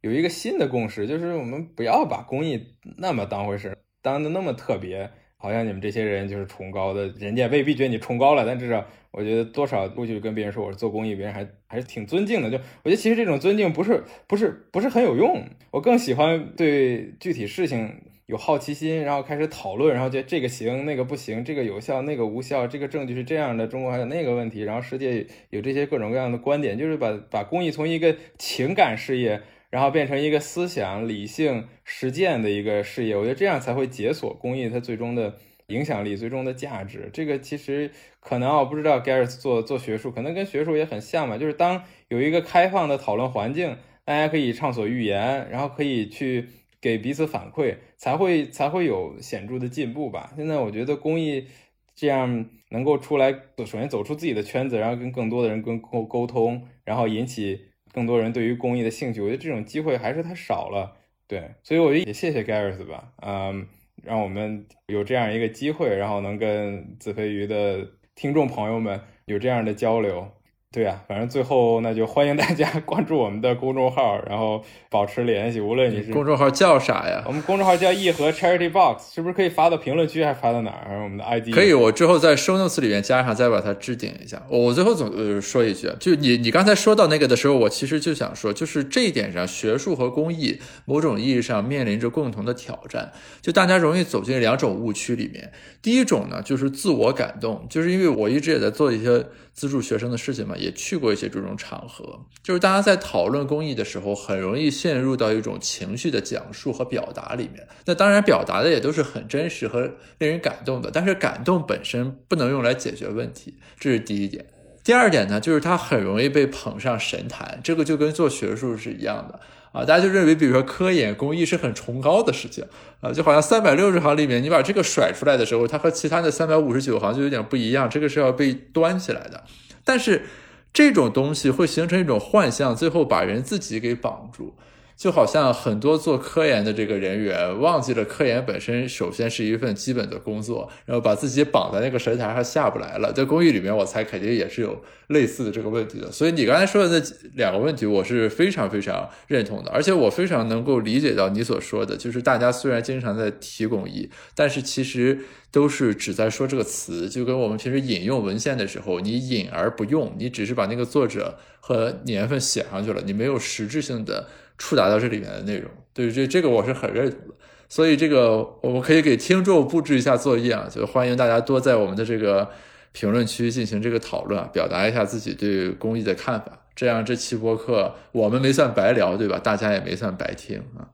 有一个新的共识，就是我们不要把公益那么当回事，当的那么特别。好像你们这些人就是崇高的，人家未必觉得你崇高了，但至少我觉得多少过去跟别人说我是做公益，别人还还是挺尊敬的。就我觉得其实这种尊敬不是不是不是很有用，我更喜欢对具体事情有好奇心，然后开始讨论，然后觉得这个行那个不行，这个有效那个无效，这个证据是这样的，中国还有那个问题，然后世界有这些各种各样的观点，就是把把公益从一个情感事业。然后变成一个思想、理性、实践的一个事业，我觉得这样才会解锁公益它最终的影响力、最终的价值。这个其实可能我不知道 Gareth 做做学术，可能跟学术也很像嘛，就是当有一个开放的讨论环境，大家可以畅所欲言，然后可以去给彼此反馈，才会才会有显著的进步吧。现在我觉得公益这样能够出来，首先走出自己的圈子，然后跟更多的人跟沟沟通，然后引起更多人对于公益的兴趣。我觉得这种机会还是太少了。对，所以我也谢谢 Gareth 吧，嗯，让我们有这样一个机会，然后能跟子非鱼的听众朋友们有这样的交流。对呀，反正最后那就欢迎大家 [LAUGHS] 关注我们的公众号，然后保持联系。无论你是公众号叫啥呀？我们公众号叫义和 Charity Box，是不是可以发到评论区，还发到哪儿？我们的 ID 可以，我之后在 Show Notes 里面加上，再把它置顶一下。我最后总呃说一句，就你你刚才说到那个的时候，我其实就想说，就是这一点上，学术和公益某种意义上面临着共同的挑战，就大家容易走进两种误区里面。第一种呢，就是自我感动，就是因为我一直也在做一些资助学生的事情嘛，也去过一些这种场合，就是大家在讨论公益的时候，很容易陷入到一种情绪的讲述和表达里面。那当然，表达的也都是很真实和令人感动的，但是感动本身不能用来解决问题，这是第一点。第二点呢，就是它很容易被捧上神坛，这个就跟做学术是一样的。啊，大家就认为，比如说科研工艺是很崇高的事情啊，就好像三百六十行里面，你把这个甩出来的时候，它和其他的三百五十九行就有点不一样，这个是要被端起来的。但是这种东西会形成一种幻象，最后把人自己给绑住。就好像很多做科研的这个人员忘记了科研本身首先是一份基本的工作，然后把自己绑在那个神台上下不来了。在公益里面，我猜肯定也是有类似的这个问题的。所以你刚才说的那两个问题，我是非常非常认同的，而且我非常能够理解到你所说的，就是大家虽然经常在提公益，但是其实都是只在说这个词，就跟我们平时引用文献的时候，你引而不用，你只是把那个作者和年份写上去了，你没有实质性的。触达到这里面的内容，对这这个我是很认同的，所以这个我们可以给听众布置一下作业啊，就欢迎大家多在我们的这个评论区进行这个讨论，表达一下自己对公益的看法，这样这期播客我们没算白聊，对吧？大家也没算白听啊。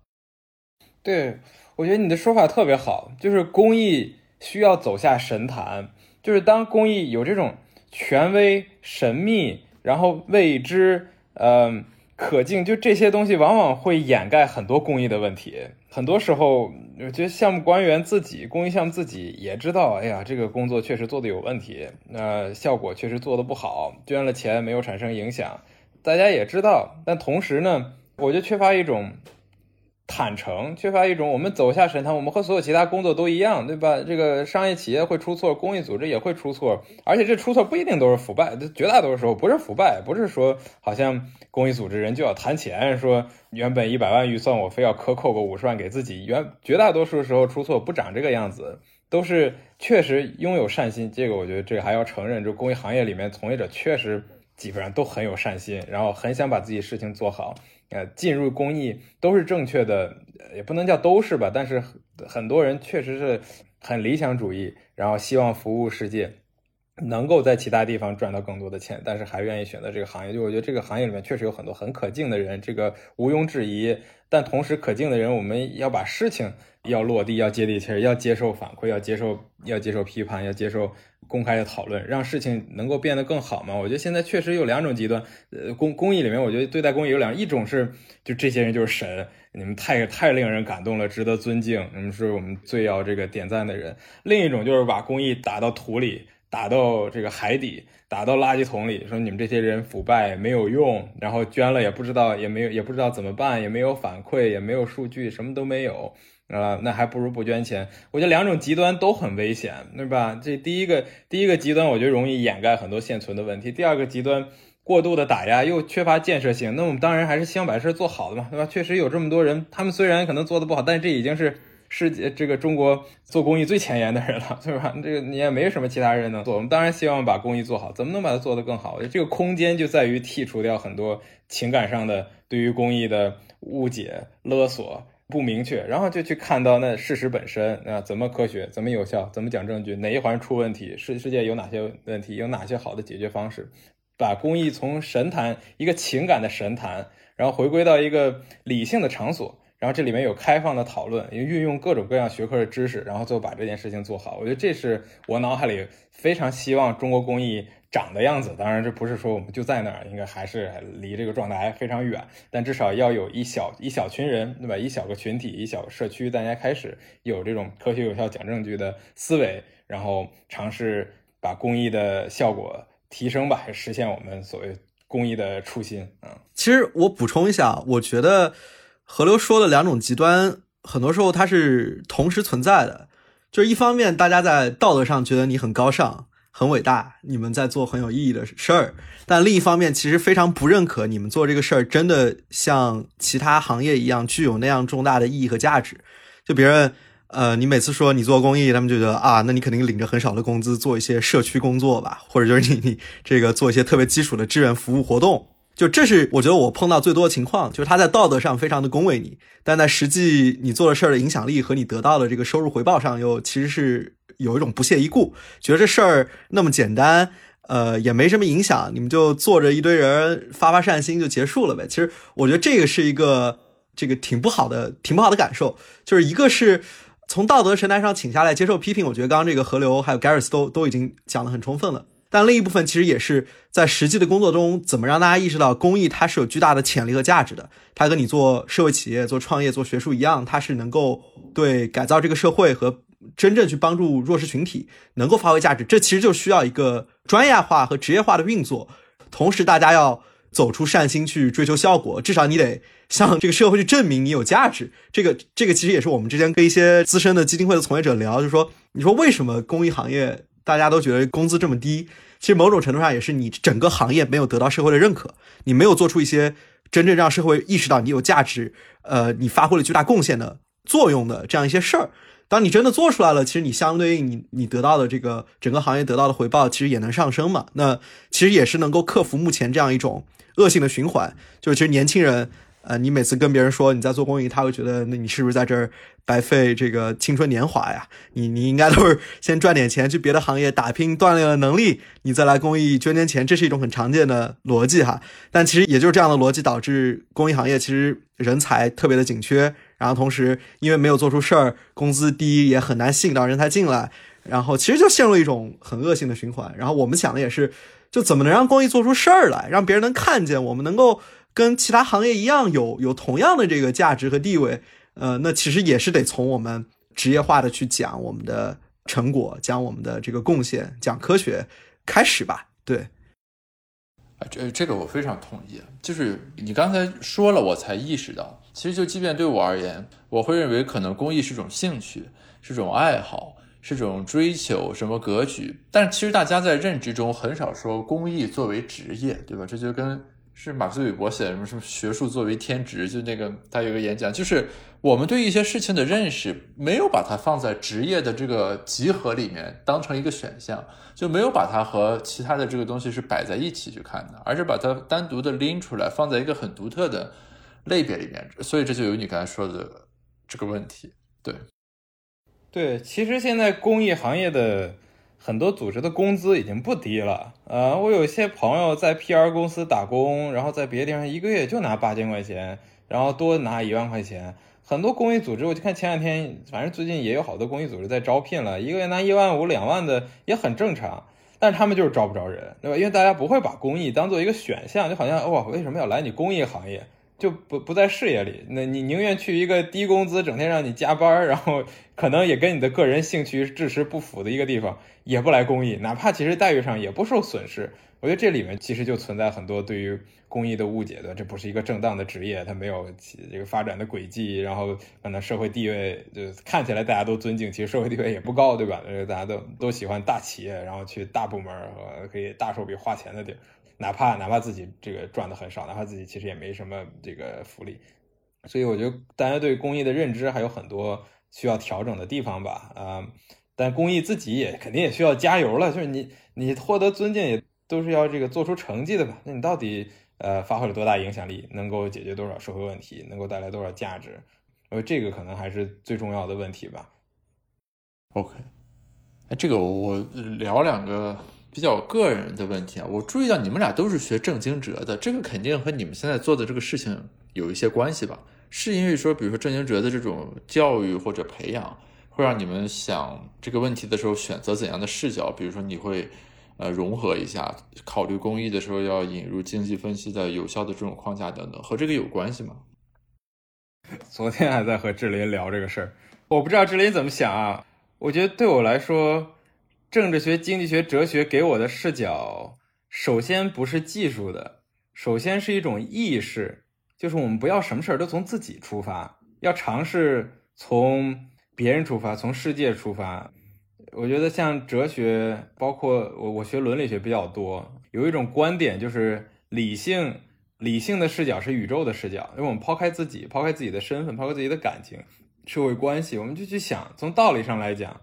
对，我觉得你的说法特别好，就是公益需要走下神坛，就是当公益有这种权威、神秘，然后未知，嗯。可敬，就这些东西往往会掩盖很多公益的问题。很多时候，我觉得项目官员自己，公益项目自己也知道，哎呀，这个工作确实做的有问题，那效果确实做的不好，捐了钱没有产生影响，大家也知道。但同时呢，我就缺乏一种。坦诚，缺乏一种我们走下神坛，我们和所有其他工作都一样，对吧？这个商业企业会出错，公益组织也会出错，而且这出错不一定都是腐败，绝大多数时候不是腐败，不是说好像公益组织人就要贪钱，说原本一百万预算我非要克扣个五十万给自己，原绝大多数时候出错不长这个样子，都是确实拥有善心。这个我觉得这还要承认，就公益行业里面从业者确实基本上都很有善心，然后很想把自己事情做好。呃，进入公益都是正确的，也不能叫都是吧，但是很多人确实是很理想主义，然后希望服务世界，能够在其他地方赚到更多的钱，但是还愿意选择这个行业。就我觉得这个行业里面确实有很多很可敬的人，这个毋庸置疑。但同时，可敬的人，我们要把事情要落地，要接地气儿，要接受反馈，要接受要接受批判，要接受。公开的讨论，让事情能够变得更好嘛？我觉得现在确实有两种极端，呃，公公益里面，我觉得对待公益有两，一种是就这些人就是神，你们太太令人感动了，值得尊敬，你们是我们最要这个点赞的人；另一种就是把公益打到土里，打到这个海底，打到垃圾桶里，说你们这些人腐败没有用，然后捐了也不知道，也没有也不知道怎么办，也没有反馈，也没有数据，什么都没有。啊，那还不如不捐钱。我觉得两种极端都很危险，对吧？这第一个，第一个极端，我觉得容易掩盖很多现存的问题。第二个极端，过度的打压又缺乏建设性。那我们当然还是希望把事做好的嘛，对吧？确实有这么多人，他们虽然可能做的不好，但是这已经是世界这个中国做公益最前沿的人了，对吧？这个你也没什么其他人能做。我们当然希望把公益做好，怎么能把它做得更好？这个空间就在于剔除掉很多情感上的对于公益的误解、勒索。不明确，然后就去看到那事实本身啊，怎么科学，怎么有效，怎么讲证据，哪一环出问题，世世界有哪些问题，有哪些好的解决方式，把公益从神坛一个情感的神坛，然后回归到一个理性的场所，然后这里面有开放的讨论，因为运用各种各样学科的知识，然后最后把这件事情做好。我觉得这是我脑海里非常希望中国公益长的样子。当然，这不是说我们就在那儿，应该还是离这个状态还非常远。但至少要有一小一小群人，对吧？一小个群体，一小个社区，大家开始有这种科学有效讲证据的思维，然后尝试把公益的效果提升吧，实现我们所谓公益的初心。嗯，其实我补充一下，我觉得河流说的两种极端，很多时候它是同时存在的。就是一方面，大家在道德上觉得你很高尚、很伟大，你们在做很有意义的事儿；但另一方面，其实非常不认可你们做这个事儿真的像其他行业一样具有那样重大的意义和价值。就别人，呃，你每次说你做公益，他们就觉得啊，那你肯定领着很少的工资做一些社区工作吧，或者就是你你这个做一些特别基础的志愿服务活动。就这是我觉得我碰到最多的情况，就是他在道德上非常的恭维你，但在实际你做的事儿的影响力和你得到的这个收入回报上，又其实是有一种不屑一顾，觉得这事儿那么简单，呃，也没什么影响，你们就坐着一堆人发发善心就结束了呗。其实我觉得这个是一个这个挺不好的、挺不好的感受，就是一个是从道德神坛上请下来接受批评，我觉得刚刚这个河流还有 Garris 都都已经讲得很充分了。但另一部分其实也是在实际的工作中，怎么让大家意识到公益它是有巨大的潜力和价值的。它跟你做社会企业、做创业、做学术一样，它是能够对改造这个社会和真正去帮助弱势群体能够发挥价值。这其实就需要一个专业化和职业化的运作。同时，大家要走出善心去追求效果，至少你得向这个社会去证明你有价值。这个这个其实也是我们之前跟一些资深的基金会的从业者聊，就说，你说为什么公益行业大家都觉得工资这么低？其实某种程度上也是你整个行业没有得到社会的认可，你没有做出一些真正让社会意识到你有价值，呃，你发挥了巨大贡献的作用的这样一些事儿。当你真的做出来了，其实你相对应你你得到的这个整个行业得到的回报，其实也能上升嘛。那其实也是能够克服目前这样一种恶性的循环，就是其实年轻人。呃，你每次跟别人说你在做公益，他会觉得那你是不是在这儿白费这个青春年华呀？你你应该都是先赚点钱去别的行业打拼，锻炼了能力，你再来公益捐捐钱，这是一种很常见的逻辑哈。但其实也就是这样的逻辑导致公益行业其实人才特别的紧缺，然后同时因为没有做出事儿，工资低也很难吸引到人才进来，然后其实就陷入一种很恶性的循环。然后我们想的也是，就怎么能让公益做出事儿来，让别人能看见我们能够。跟其他行业一样，有有同样的这个价值和地位，呃，那其实也是得从我们职业化的去讲我们的成果，讲我们的这个贡献，讲科学开始吧。对，啊，这这个我非常同意。就是你刚才说了，我才意识到，其实就即便对我而言，我会认为可能公益是种兴趣，是种爱好，是种追求什么格局。但其实大家在认知中很少说公益作为职业，对吧？这就跟是马克思韦伯写的什么什么学术作为天职，就那个他有个演讲，就是我们对一些事情的认识没有把它放在职业的这个集合里面当成一个选项，就没有把它和其他的这个东西是摆在一起去看的，而是把它单独的拎出来放在一个很独特的类别里面，所以这就有你刚才说的这个问题。对，对，其实现在公益行业的。很多组织的工资已经不低了，呃，我有一些朋友在 PR 公司打工，然后在别的地方一个月就拿八千块钱，然后多拿一万块钱。很多公益组织，我就看前两天，反正最近也有好多公益组织在招聘了，一个月拿一万五、两万的也很正常，但是他们就是招不着人，对吧？因为大家不会把公益当做一个选项，就好像哇，为什么要来你公益行业？就不不在事业里，那你宁愿去一个低工资、整天让你加班，然后 [LAUGHS] 可能也跟你的个人兴趣志识不符的一个地方，也不来公益，哪怕其实待遇上也不受损失。我觉得这里面其实就存在很多对于公益的误解的，这不是一个正当的职业，它没有这个发展的轨迹，然后可能社会地位就看起来大家都尊敬，其实社会地位也不高，对吧？大家都都喜欢大企业，然后去大部门和可以大手笔花钱的地儿。哪怕哪怕自己这个赚的很少，哪怕自己其实也没什么这个福利，所以我觉得大家对公益的认知还有很多需要调整的地方吧。啊，但公益自己也肯定也需要加油了。就是你你获得尊敬也都是要这个做出成绩的吧？那你到底呃发挥了多大影响力，能够解决多少社会问题，能够带来多少价值？我觉得这个可能还是最重要的问题吧。OK，这个我聊两个。比较个人的问题啊，我注意到你们俩都是学正经哲的，这个肯定和你们现在做的这个事情有一些关系吧？是因为说，比如说正经哲的这种教育或者培养，会让你们想这个问题的时候选择怎样的视角？比如说，你会呃融合一下，考虑公益的时候要引入经济分析的有效的这种框架等等，和这个有关系吗？[LAUGHS] 昨天还在和志林聊这个事儿，我不知道志林怎么想啊。我觉得对我来说，政治学、经济学、哲学给我的视角，首先不是技术的，首先是一种意识，就是我们不要什么事儿都从自己出发，要尝试从别人出发，从世界出发。我觉得像哲学，包括我我学伦理学比较多，有一种观点就是理性。理性的视角是宇宙的视角，因为我们抛开自己，抛开自己的身份，抛开自己的感情、社会关系，我们就去想，从道理上来讲，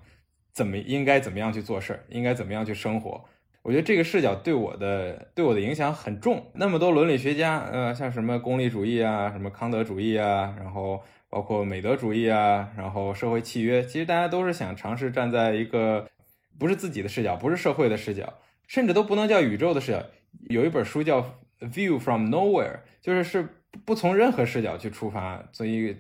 怎么应该怎么样去做事儿，应该怎么样去生活。我觉得这个视角对我的对我的影响很重。那么多伦理学家，呃，像什么功利主义啊，什么康德主义啊，然后包括美德主义啊，然后社会契约，其实大家都是想尝试站在一个不是自己的视角，不是社会的视角，甚至都不能叫宇宙的视角。有一本书叫。View from nowhere，就是是不从任何视角去出发，所以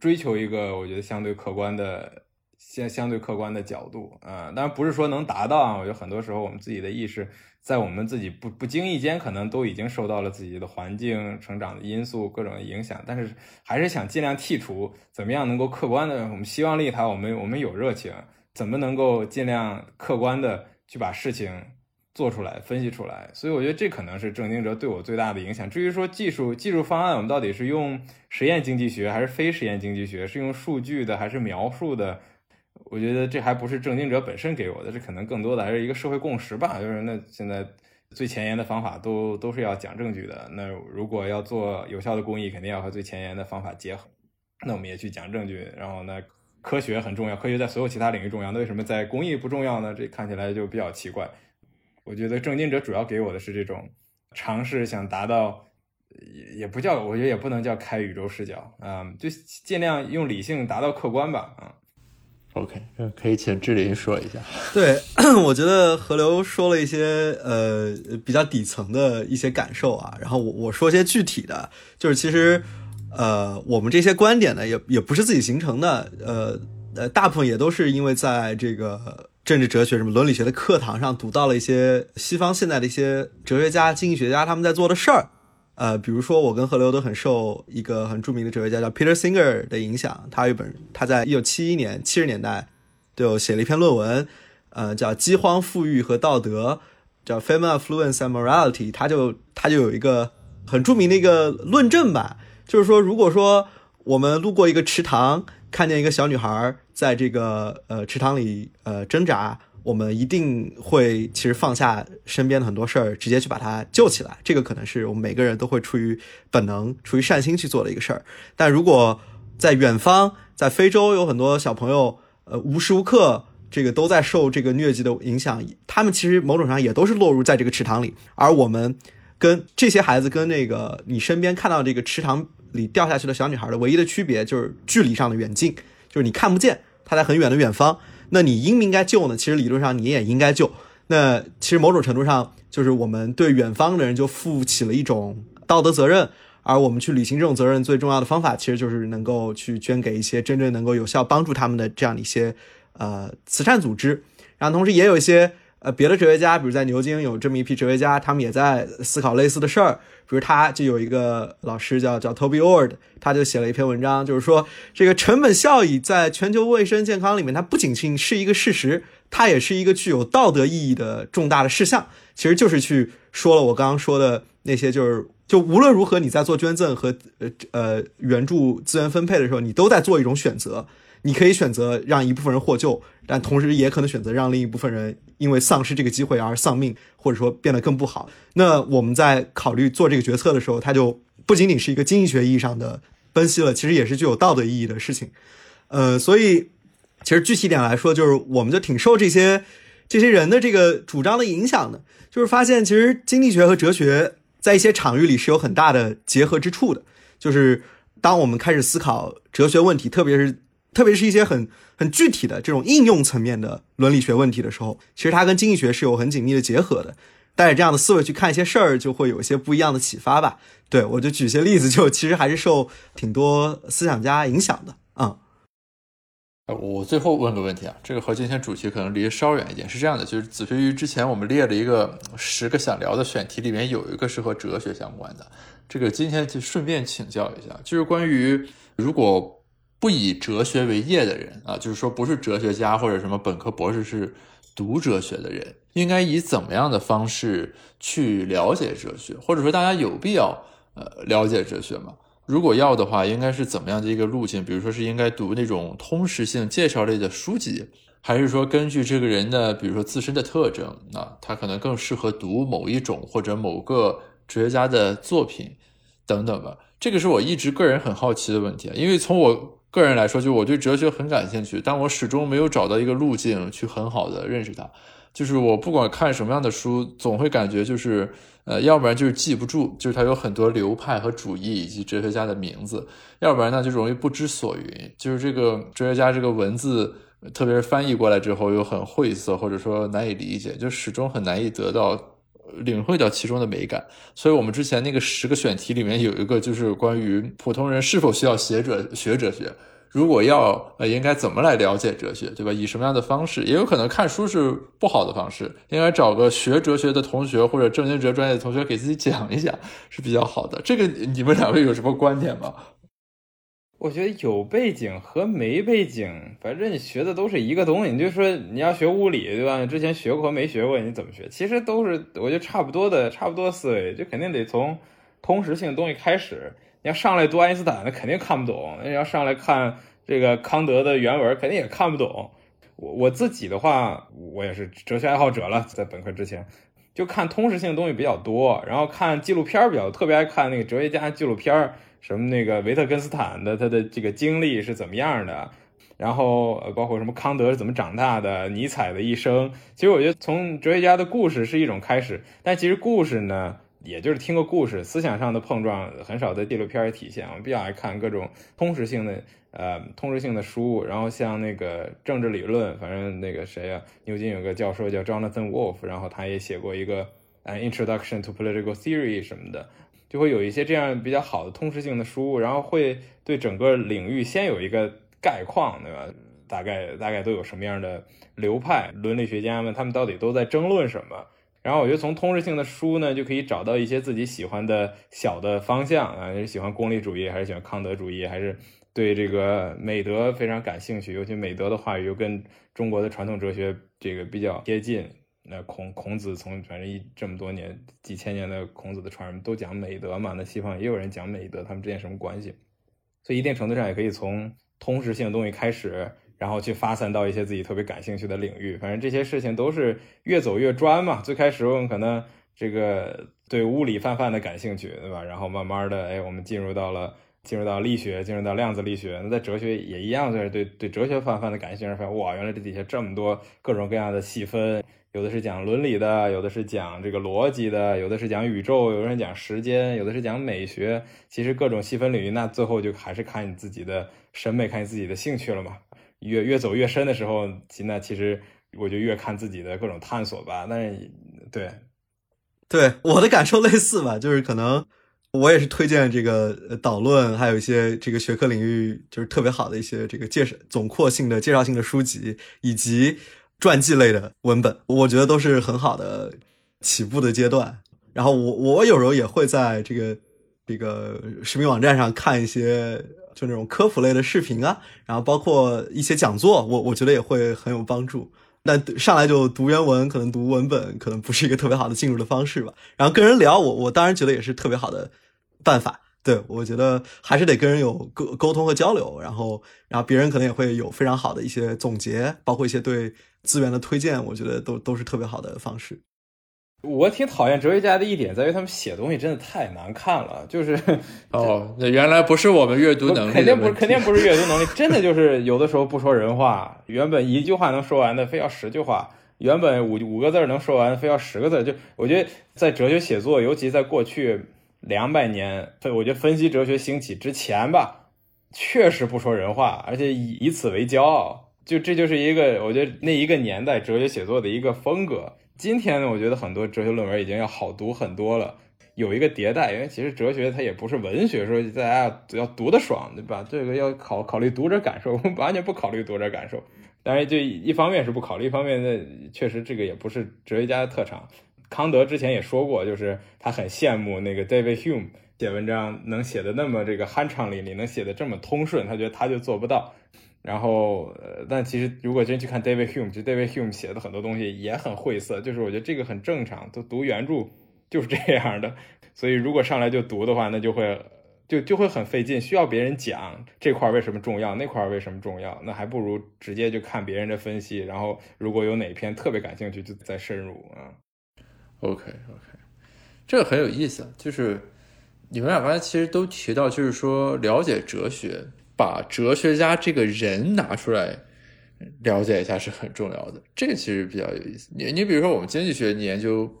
追求一个我觉得相对客观的相相对客观的角度啊，当然不是说能达到啊。我觉得很多时候我们自己的意识在我们自己不不经意间，可能都已经受到了自己的环境、成长的因素各种影响，但是还是想尽量剔除，怎么样能够客观的？我们希望利他，我们我们有热情，怎么能够尽量客观的去把事情。做出来，分析出来，所以我觉得这可能是郑经哲对我最大的影响。至于说技术技术方案，我们到底是用实验经济学还是非实验经济学，是用数据的还是描述的？我觉得这还不是正经者本身给我的，这可能更多的还是一个社会共识吧。就是那现在最前沿的方法都都是要讲证据的。那如果要做有效的公益，肯定要和最前沿的方法结合。那我们也去讲证据，然后呢，科学很重要，科学在所有其他领域重要，那为什么在公益不重要呢？这看起来就比较奇怪。我觉得正经者主要给我的是这种尝试，想达到也也不叫，我觉得也不能叫开宇宙视角啊，就尽量用理性达到客观吧啊。OK，可以请志林说一下。对，[CLEARS THROAT] 我觉得河流说了一些呃比较底层的一些感受啊，然后我我说些具体的，就是其实呃我们这些观点呢也也不是自己形成的，呃呃大部分也都是因为在这个。政治哲学什么伦理学的课堂上读到了一些西方现在的一些哲学家、经济学家他们在做的事儿，呃，比如说我跟何流都很受一个很著名的哲学家叫 Peter Singer 的影响，他有本他在一九七一年七十年代就写了一篇论文，呃，叫《饥荒、富裕和道德》，叫 Famine, Affluence and Morality，他就他就有一个很著名的一个论证吧，就是说如果说我们路过一个池塘。看见一个小女孩在这个呃池塘里呃挣扎，我们一定会其实放下身边的很多事儿，直接去把她救起来。这个可能是我们每个人都会出于本能、出于善心去做的一个事儿。但如果在远方，在非洲有很多小朋友，呃无时无刻这个都在受这个疟疾的影响，他们其实某种上也都是落入在这个池塘里。而我们跟这些孩子跟那个你身边看到这个池塘。里掉下去的小女孩的唯一的区别就是距离上的远近，就是你看不见她在很远的远方，那你应不应该救呢？其实理论上你也应该救。那其实某种程度上就是我们对远方的人就负起了一种道德责任，而我们去履行这种责任最重要的方法，其实就是能够去捐给一些真正能够有效帮助他们的这样的一些呃慈善组织，然后同时也有一些。呃，别的哲学家，比如在牛津有这么一批哲学家，他们也在思考类似的事儿。比如他就有一个老师叫叫 Toby Ord，他就写了一篇文章，就是说这个成本效益在全球卫生健康里面，它不仅仅是一个事实，它也是一个具有道德意义的重大的事项。其实就是去说了我刚刚说的那些，就是就无论如何你在做捐赠和呃呃援助资源分配的时候，你都在做一种选择。你可以选择让一部分人获救，但同时也可能选择让另一部分人因为丧失这个机会而丧命，或者说变得更不好。那我们在考虑做这个决策的时候，它就不仅仅是一个经济学意义上的分析了，其实也是具有道德意义的事情。呃，所以其实具体点来说，就是我们就挺受这些这些人的这个主张的影响的，就是发现其实经济学和哲学在一些场域里是有很大的结合之处的。就是当我们开始思考哲学问题，特别是特别是一些很很具体的这种应用层面的伦理学问题的时候，其实它跟经济学是有很紧密的结合的。带着这样的思维去看一些事儿，就会有一些不一样的启发吧。对我就举些例子，就其实还是受挺多思想家影响的。嗯，我最后问个问题啊，这个和今天主题可能离稍远一点。是这样的，就是子学于之前我们列了一个十个想聊的选题，里面有一个是和哲学相关的。这个今天就顺便请教一下，就是关于如果不以哲学为业的人啊，就是说不是哲学家或者什么本科博士是读哲学的人，应该以怎么样的方式去了解哲学，或者说大家有必要呃了解哲学吗？如果要的话，应该是怎么样的一个路径？比如说是应该读那种通识性介绍类的书籍，还是说根据这个人的，比如说自身的特征，那他可能更适合读某一种或者某个哲学家的作品等等吧？这个是我一直个人很好奇的问题，因为从我个人来说，就我对哲学很感兴趣，但我始终没有找到一个路径去很好的认识它。就是我不管看什么样的书，总会感觉就是，呃，要不然就是记不住，就是它有很多流派和主义以及哲学家的名字；要不然呢，就容易不知所云，就是这个哲学家这个文字，特别是翻译过来之后又很晦涩，或者说难以理解，就始终很难以得到领会到其中的美感。所以，我们之前那个十个选题里面有一个就是关于普通人是否需要学哲学哲学。如果要呃，应该怎么来了解哲学，对吧？以什么样的方式？也有可能看书是不好的方式，应该找个学哲学的同学或者正经哲专业的同学给自己讲一讲是比较好的。这个你们两位有什么观点吗？我觉得有背景和没背景，反正你学的都是一个东西。你就说你要学物理，对吧？你之前学过和没学过，你怎么学？其实都是我觉得差不多的，差不多思维，就肯定得从通识性东西开始。你要上来读爱因斯坦，那肯定看不懂；你要上来看这个康德的原文，肯定也看不懂。我我自己的话，我也是哲学爱好者了，在本科之前就看通识性东西比较多，然后看纪录片比较，特别爱看那个哲学家纪录片，什么那个维特根斯坦的他的这个经历是怎么样的，然后呃包括什么康德是怎么长大的，尼采的一生。其实我觉得从哲学家的故事是一种开始，但其实故事呢。也就是听个故事，思想上的碰撞很少在纪录片里体现。我比较爱看各种通识性的，呃，通识性的书。然后像那个政治理论，反正那个谁啊，牛津有个教授叫 Jonathan Wolf，然后他也写过一个《Introduction to Political Theory》什么的，就会有一些这样比较好的通识性的书，然后会对整个领域先有一个概况，对吧？大概大概都有什么样的流派，伦理学家们他们到底都在争论什么？然后我觉得从通识性的书呢，就可以找到一些自己喜欢的小的方向啊，是喜欢功利主义，还是喜欢康德主义，还是对这个美德非常感兴趣？尤其美德的话语又跟中国的传统哲学这个比较贴近。那孔孔子从反正一这么多年几千年的孔子的传人都讲美德嘛，那西方也有人讲美德，他们之间什么关系？所以一定程度上也可以从通识性的东西开始。然后去发散到一些自己特别感兴趣的领域，反正这些事情都是越走越专嘛。最开始我们可能这个对物理泛泛的感兴趣，对吧？然后慢慢的，哎，我们进入到了进入到力学，进入到量子力学。那在哲学也一样，就是对对哲学泛泛的感兴趣，发现哇，原来这底下这么多各种各样的细分，有的是讲伦理的，有的是讲这个逻辑的，有的是讲宇宙，有的人讲时间，有的是讲美学。其实各种细分领域，那最后就还是看你自己的审美，看你自己的兴趣了嘛。越越走越深的时候，其那其实我就越看自己的各种探索吧。但是，对，对我的感受类似吧，就是可能我也是推荐这个导论，还有一些这个学科领域就是特别好的一些这个介绍总括性的介绍性的书籍，以及传记类的文本，我觉得都是很好的起步的阶段。然后我我有时候也会在这个这个视频网站上看一些。就那种科普类的视频啊，然后包括一些讲座，我我觉得也会很有帮助。但上来就读原文，可能读文本可能不是一个特别好的进入的方式吧。然后跟人聊，我我当然觉得也是特别好的办法。对我觉得还是得跟人有沟沟通和交流，然后然后别人可能也会有非常好的一些总结，包括一些对资源的推荐，我觉得都都是特别好的方式。我挺讨厌哲学家的一点在于他们写东西真的太难看了，就是哦，那原来不是我们阅读能力，肯定不是，肯定不是阅读能力，[LAUGHS] 真的就是有的时候不说人话，原本一句话能说完的，非要十句话；原本五五个字能说完，非要十个字。就我觉得在哲学写作，尤其在过去两百年，我觉得分析哲学兴起之前吧，确实不说人话，而且以以此为骄傲，就这就是一个我觉得那一个年代哲学写作的一个风格。今天呢，我觉得很多哲学论文已经要好读很多了，有一个迭代，因为其实哲学它也不是文学，说大家要读的爽，对吧？这个要考考虑读者感受，我们完全不考虑读者感受。当然，就一方面是不考虑，一方面呢，确实这个也不是哲学家的特长。康德之前也说过，就是他很羡慕那个 David Hume 写文章能写的那么这个酣畅淋漓，能写的这么通顺，他觉得他就做不到。然后，呃，但其实如果真去看 David Hume，就 David Hume 写的很多东西也很晦涩，就是我觉得这个很正常，都读原著就是这样的。[LAUGHS] 所以如果上来就读的话，那就会就就会很费劲，需要别人讲这块为什么重要，那块为什么重要，那还不如直接就看别人的分析，然后如果有哪篇特别感兴趣，就再深入啊。OK OK，这个很有意思，就是你们俩刚才其实都提到，就是说了解哲学，把哲学家这个人拿出来了解一下是很重要的。这个其实比较有意思。你你比如说我们经济学，研究，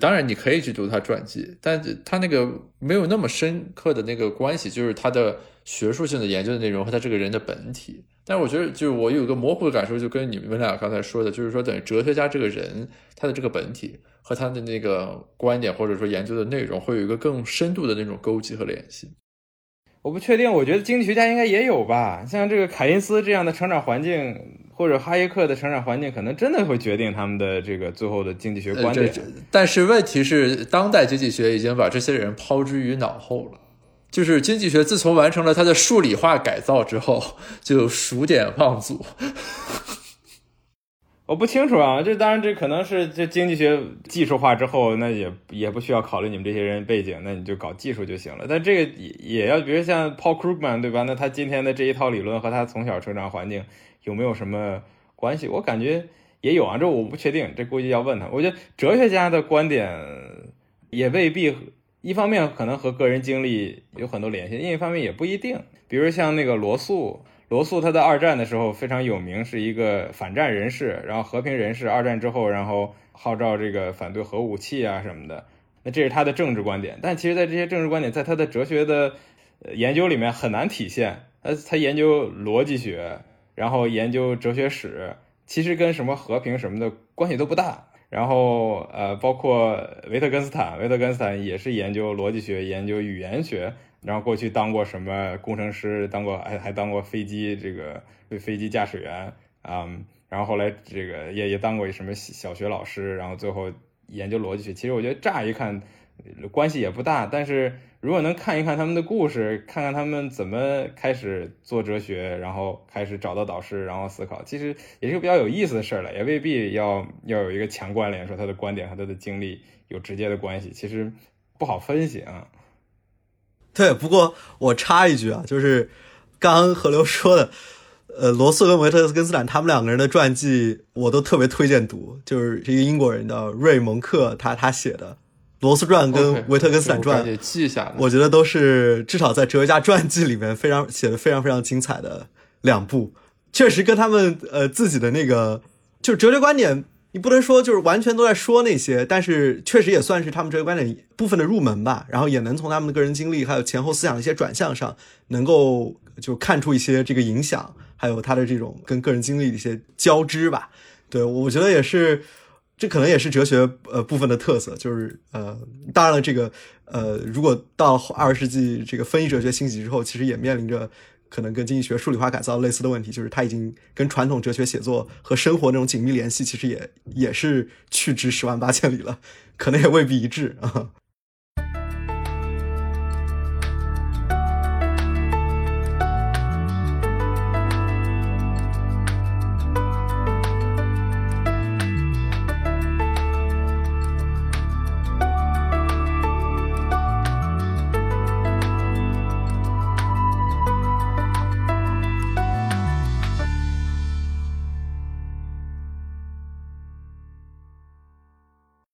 当然你可以去读他传记，但他那个没有那么深刻的那个关系，就是他的学术性的研究的内容和他这个人的本体。但我觉得，就是我有个模糊的感受，就跟你们俩刚才说的，就是说等于哲学家这个人他的这个本体。和他的那个观点或者说研究的内容会有一个更深度的那种勾结和联系。我不确定，我觉得经济学家应该也有吧。像这个凯因斯这样的成长环境，或者哈耶克的成长环境，可能真的会决定他们的这个最后的经济学观点。但是问题是，当代经济学已经把这些人抛之于脑后了。就是经济学自从完成了它的数理化改造之后，就数典忘祖。我不清楚啊，这当然这可能是这经济学技术化之后，那也也不需要考虑你们这些人背景，那你就搞技术就行了。但这个也也要，比如像 Paul Krugman 对吧？那他今天的这一套理论和他从小成长环境有没有什么关系？我感觉也有啊，这我不确定，这估计要问他。我觉得哲学家的观点也未必，一方面可能和个人经历有很多联系，另一方面也不一定。比如像那个罗素。罗素他在二战的时候非常有名，是一个反战人士，然后和平人士。二战之后，然后号召这个反对核武器啊什么的。那这是他的政治观点，但其实，在这些政治观点，在他的哲学的研究里面很难体现。他他研究逻辑学，然后研究哲学史，其实跟什么和平什么的关系都不大。然后呃，包括维特根斯坦，维特根斯坦也是研究逻辑学，研究语言学。然后过去当过什么工程师，当过还还当过飞机这个飞机驾驶员啊，然后后来这个也也当过什么小学老师，然后最后研究逻辑学。其实我觉得乍一看关系也不大，但是如果能看一看他们的故事，看看他们怎么开始做哲学，然后开始找到导师，然后思考，其实也是个比较有意思的事儿了，也未必要要有一个强关联，说他的观点和他的经历有直接的关系，其实不好分析啊。[LAUGHS] 对，不过我插一句啊，就是刚刚何流说的，呃，罗素跟维特根斯坦他们两个人的传记，我都特别推荐读，就是一个英国人叫瑞蒙克，他他写的《罗斯传》跟《维特根斯坦传》，记下来，我觉得都是至少在哲学家传记里面非常写的非常非常精彩的两部，确实跟他们呃自己的那个就是哲学观点。你不能说就是完全都在说那些，但是确实也算是他们这个观点部分的入门吧。然后也能从他们的个人经历还有前后思想的一些转向上，能够就看出一些这个影响，还有他的这种跟个人经历的一些交织吧。对我觉得也是，这可能也是哲学呃部分的特色，就是呃，当然了，这个呃，如果到二十世纪这个分析哲学兴起之后，其实也面临着。可能跟经济学数理化改造类似的问题，就是它已经跟传统哲学写作和生活那种紧密联系，其实也也是去之十万八千里了，可能也未必一致啊。